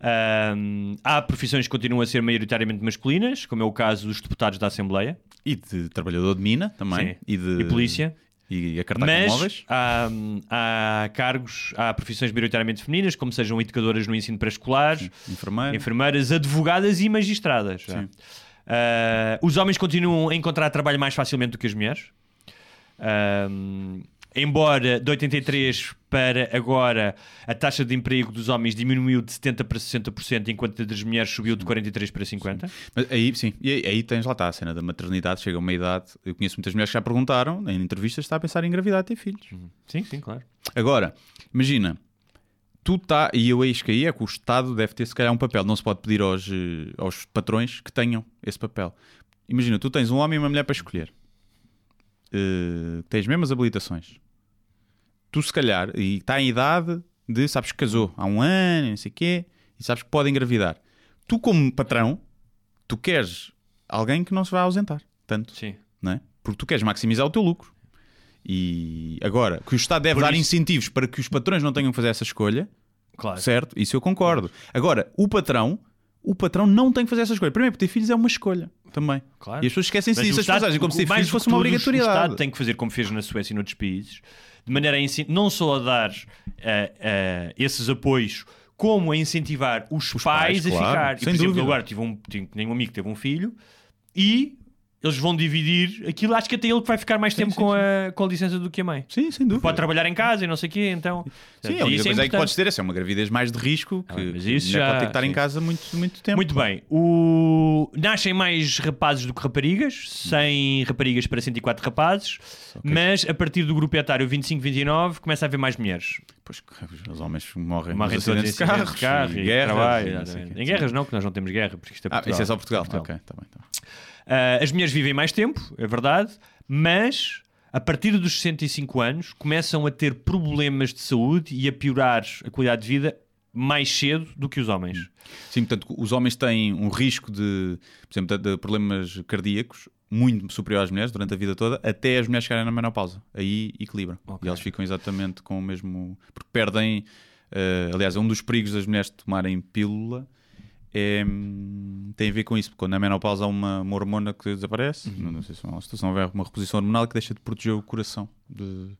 Ahm, há profissões que continuam a ser maioritariamente masculinas, como é o caso dos deputados da Assembleia E de trabalhador de mina também. Sim. E, de, e polícia. E a cartar com Mas móveis. há, há cargos, há profissões maioritariamente femininas, como sejam educadoras no ensino pré-escolar, Enfermeiro. enfermeiras, advogadas e magistradas. Ah, os homens continuam a encontrar trabalho mais facilmente do que as mulheres. Ahm, embora de 83 para agora a taxa de emprego dos homens diminuiu de 70% para 60%, enquanto a das mulheres subiu de 43% para 50%. Mas aí, sim, e aí, aí tens lá está a cena da maternidade, chega uma idade. Eu conheço muitas mulheres que já perguntaram em entrevistas está a pensar em engravidar e ter filhos. Sim, sim, claro. Agora, imagina, tu tá, e eu eis que aí é que o Estado deve ter se calhar um papel, não se pode pedir aos, eh, aos patrões que tenham esse papel. Imagina, tu tens um homem e uma mulher para escolher, Eh, tens mesmas habilitações, tu se calhar, e está em idade de, sabes que casou há um ano, não sei o quê, e sabes que pode engravidar. Tu, como patrão, tu queres alguém que não se vai ausentar, tanto Sim. não é? Porque tu queres maximizar o teu lucro. E agora, que o Estado deve Por dar isso- incentivos para que os patrões não tenham que fazer essa escolha, Claro. certo? Isso eu concordo. Agora, o patrão, o patrão não tem que fazer essa escolha. Primeiro, porque ter filhos é uma escolha também. Claro. E as pessoas esquecem-se disso. As pessoas agem como se filhos fosse uma tudo, O obrigatoriedade. Estado tem que fazer como fez na Suécia e noutros países, de maneira a não só a dar eh, eh, esses apoios, como a incentivar os, Os pais, pais, a claro, ficar. E, por exemplo, dúvida. agora tive um, tive, tenho um amigo que teve um filho e eles vão dividir aquilo. Acho que até ele que vai ficar mais tempo sim, com, sim. A, com a licença do que a mãe. Sim, sem dúvida. Pode trabalhar em casa e não sei o quê, então. Sim, a Isso única coisa é que podes ter essa é uma gravidez mais de risco que, Ah, mas que isso a mulher já- pode ter que estar em sim. casa muito, muito tempo. Muito bem. O... Nascem mais rapazes do que raparigas, 100 raparigas para 104 rapazes, mas a partir do grupo etário 25-29 começa a haver mais mulheres. Pois, os homens morrem, Morrem nos em acidentes de carros, de carro e e guerras. trabalho. Em guerras não, que nós não temos guerra, porque isto é Ah, Portugal. isso é só Portugal. Portugal. Ok, está bem. Tá bem. Ah, as mulheres vivem mais tempo, é verdade, mas a partir dos 65 anos começam a ter problemas de saúde e a piorar a qualidade de vida mais cedo do que os homens. Sim, portanto, os homens têm um risco de, por exemplo, de, problemas cardíacos muito superior às mulheres durante a vida toda, até as mulheres chegarem na menopausa. Aí equilibram. E eles ficam exatamente com o mesmo. Porque perdem. eh, aliás, um dos perigos das mulheres tomarem pílula é, hum, tem a ver com isso. porque Quando na menopausa há uma, uma hormona que desaparece, Uhum. não sei se é uma situação houver uma reposição hormonal que deixa de proteger o coração. De...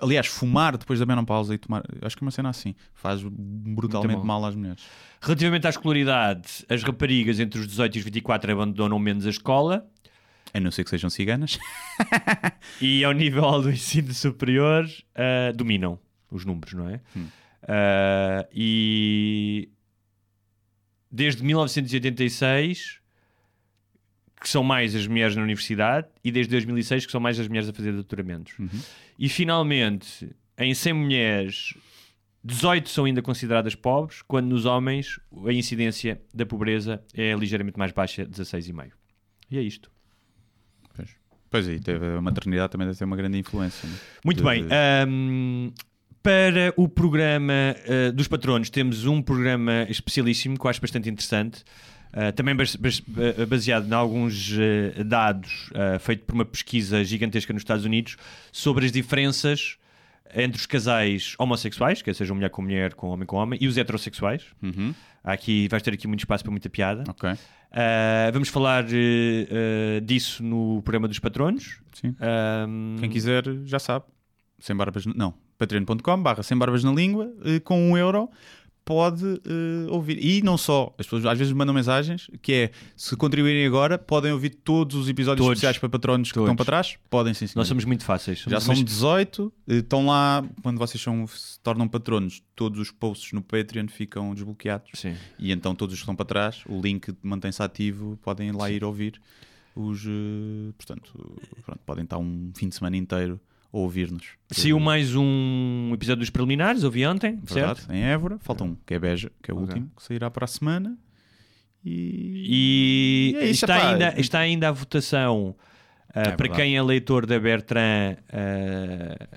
Aliás, fumar depois da menopausa e tomar. Acho que é uma cena assim. Faz brutalmente mal. às mulheres. Relativamente à escolaridade, as raparigas entre os 18 e os 24 abandonam menos a escola A não ser que sejam ciganas. e ao nível do ensino superior ah, dominam os números, não é? Ah, e desde 1986 que são mais as mulheres na universidade e desde 2006 que são mais as mulheres a fazer doutoramentos. E finalmente, em 100 mulheres, 18 são ainda consideradas pobres, quando nos homens a incidência da pobreza é ligeiramente mais baixa, 16,5. E é isto. Pois, pois aí, teve, a maternidade também deve ter uma grande influência. né? Muito De- bem. ahm, para o programa ah, dos patronos, temos um programa especialíssimo que eu acho bastante interessante. ah, também bas- bas- ba- baseado em alguns ah, dados feito por uma pesquisa gigantesca nos Estados Unidos sobre as diferenças entre os casais homossexuais, quer seja mulher com mulher, com homem com homem, e os heterossexuais. Uhum, Aqui vais ter aqui muito espaço para muita piada. ok, Ah, vamos falar eh, eh, disso no programa dos patronos. sim. Quem quiser já sabe. Sem barbas, não. patreon.com barra sem barbas na língua, eh, com um euro pode eh, ouvir. E não só, as pessoas às vezes mandam mensagens que é, se contribuírem agora, podem ouvir todos os episódios Todos. especiais para patronos que Todos. estão para trás? Podem sim, senhor. Nós somos muito fáceis. Já Somos são 18, eh, estão lá, quando vocês são, se tornam patronos, todos os posts no Patreon ficam desbloqueados. Sim. E então todos os que estão para trás, o link mantém-se ativo, podem lá ir ouvir os. eh, portanto, pronto, podem estar um fim de semana inteiro ouvir-nos. Saiu mais um episódio dos preliminares, ouvi ontem, Verdade, certo? em Évora. Falta um, que é Beja, que é o Ok. último, que sairá para a semana. E, E, é isso, está, ainda, está ainda a votação ah, É para verdade. quem é leitor da Bertrand. ah,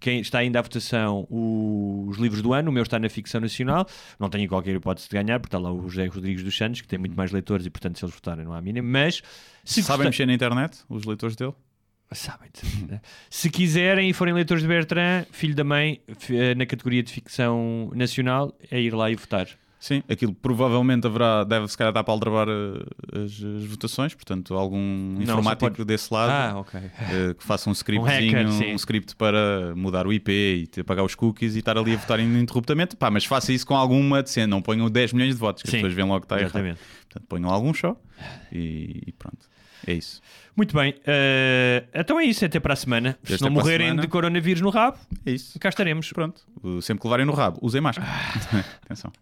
quem está ainda à votação o- os livros do ano, o meu está na ficção nacional, não tenho qualquer hipótese de ganhar, porque está lá o José Rodrigues dos Santos, que tem muito mais leitores e, portanto, se eles votarem, não há mínimo. Mas se Sabem gostar- mexer na internet, os leitores dele? Sabem. Se quiserem e forem leitores de Bertrand, filho da mãe, eh, na categoria de ficção nacional, é ir lá e votar. Sim, aquilo provavelmente haverá, deve se calhar estar para aldrabar eh, as, as votações, portanto, algum informático pode- desse lado Ah, ok. eh, que faça um scriptzinho, hacker, um, script para mudar o IP e apagar os cookies e estar ali a votar ininterruptamente. Pá, mas faça isso com alguma decência, não ponham 10 milhões de votos, que Sim, as pessoas veem logo que está errado. Portanto, ponham algum só e, e pronto. É isso. Muito bem. eh, então é isso. Até para a semana. Até Se não morrerem semana. de coronavírus no rabo, É isso. cá estaremos. Pronto. Uh, Sempre que levarem no rabo, usem máscara. Atenção.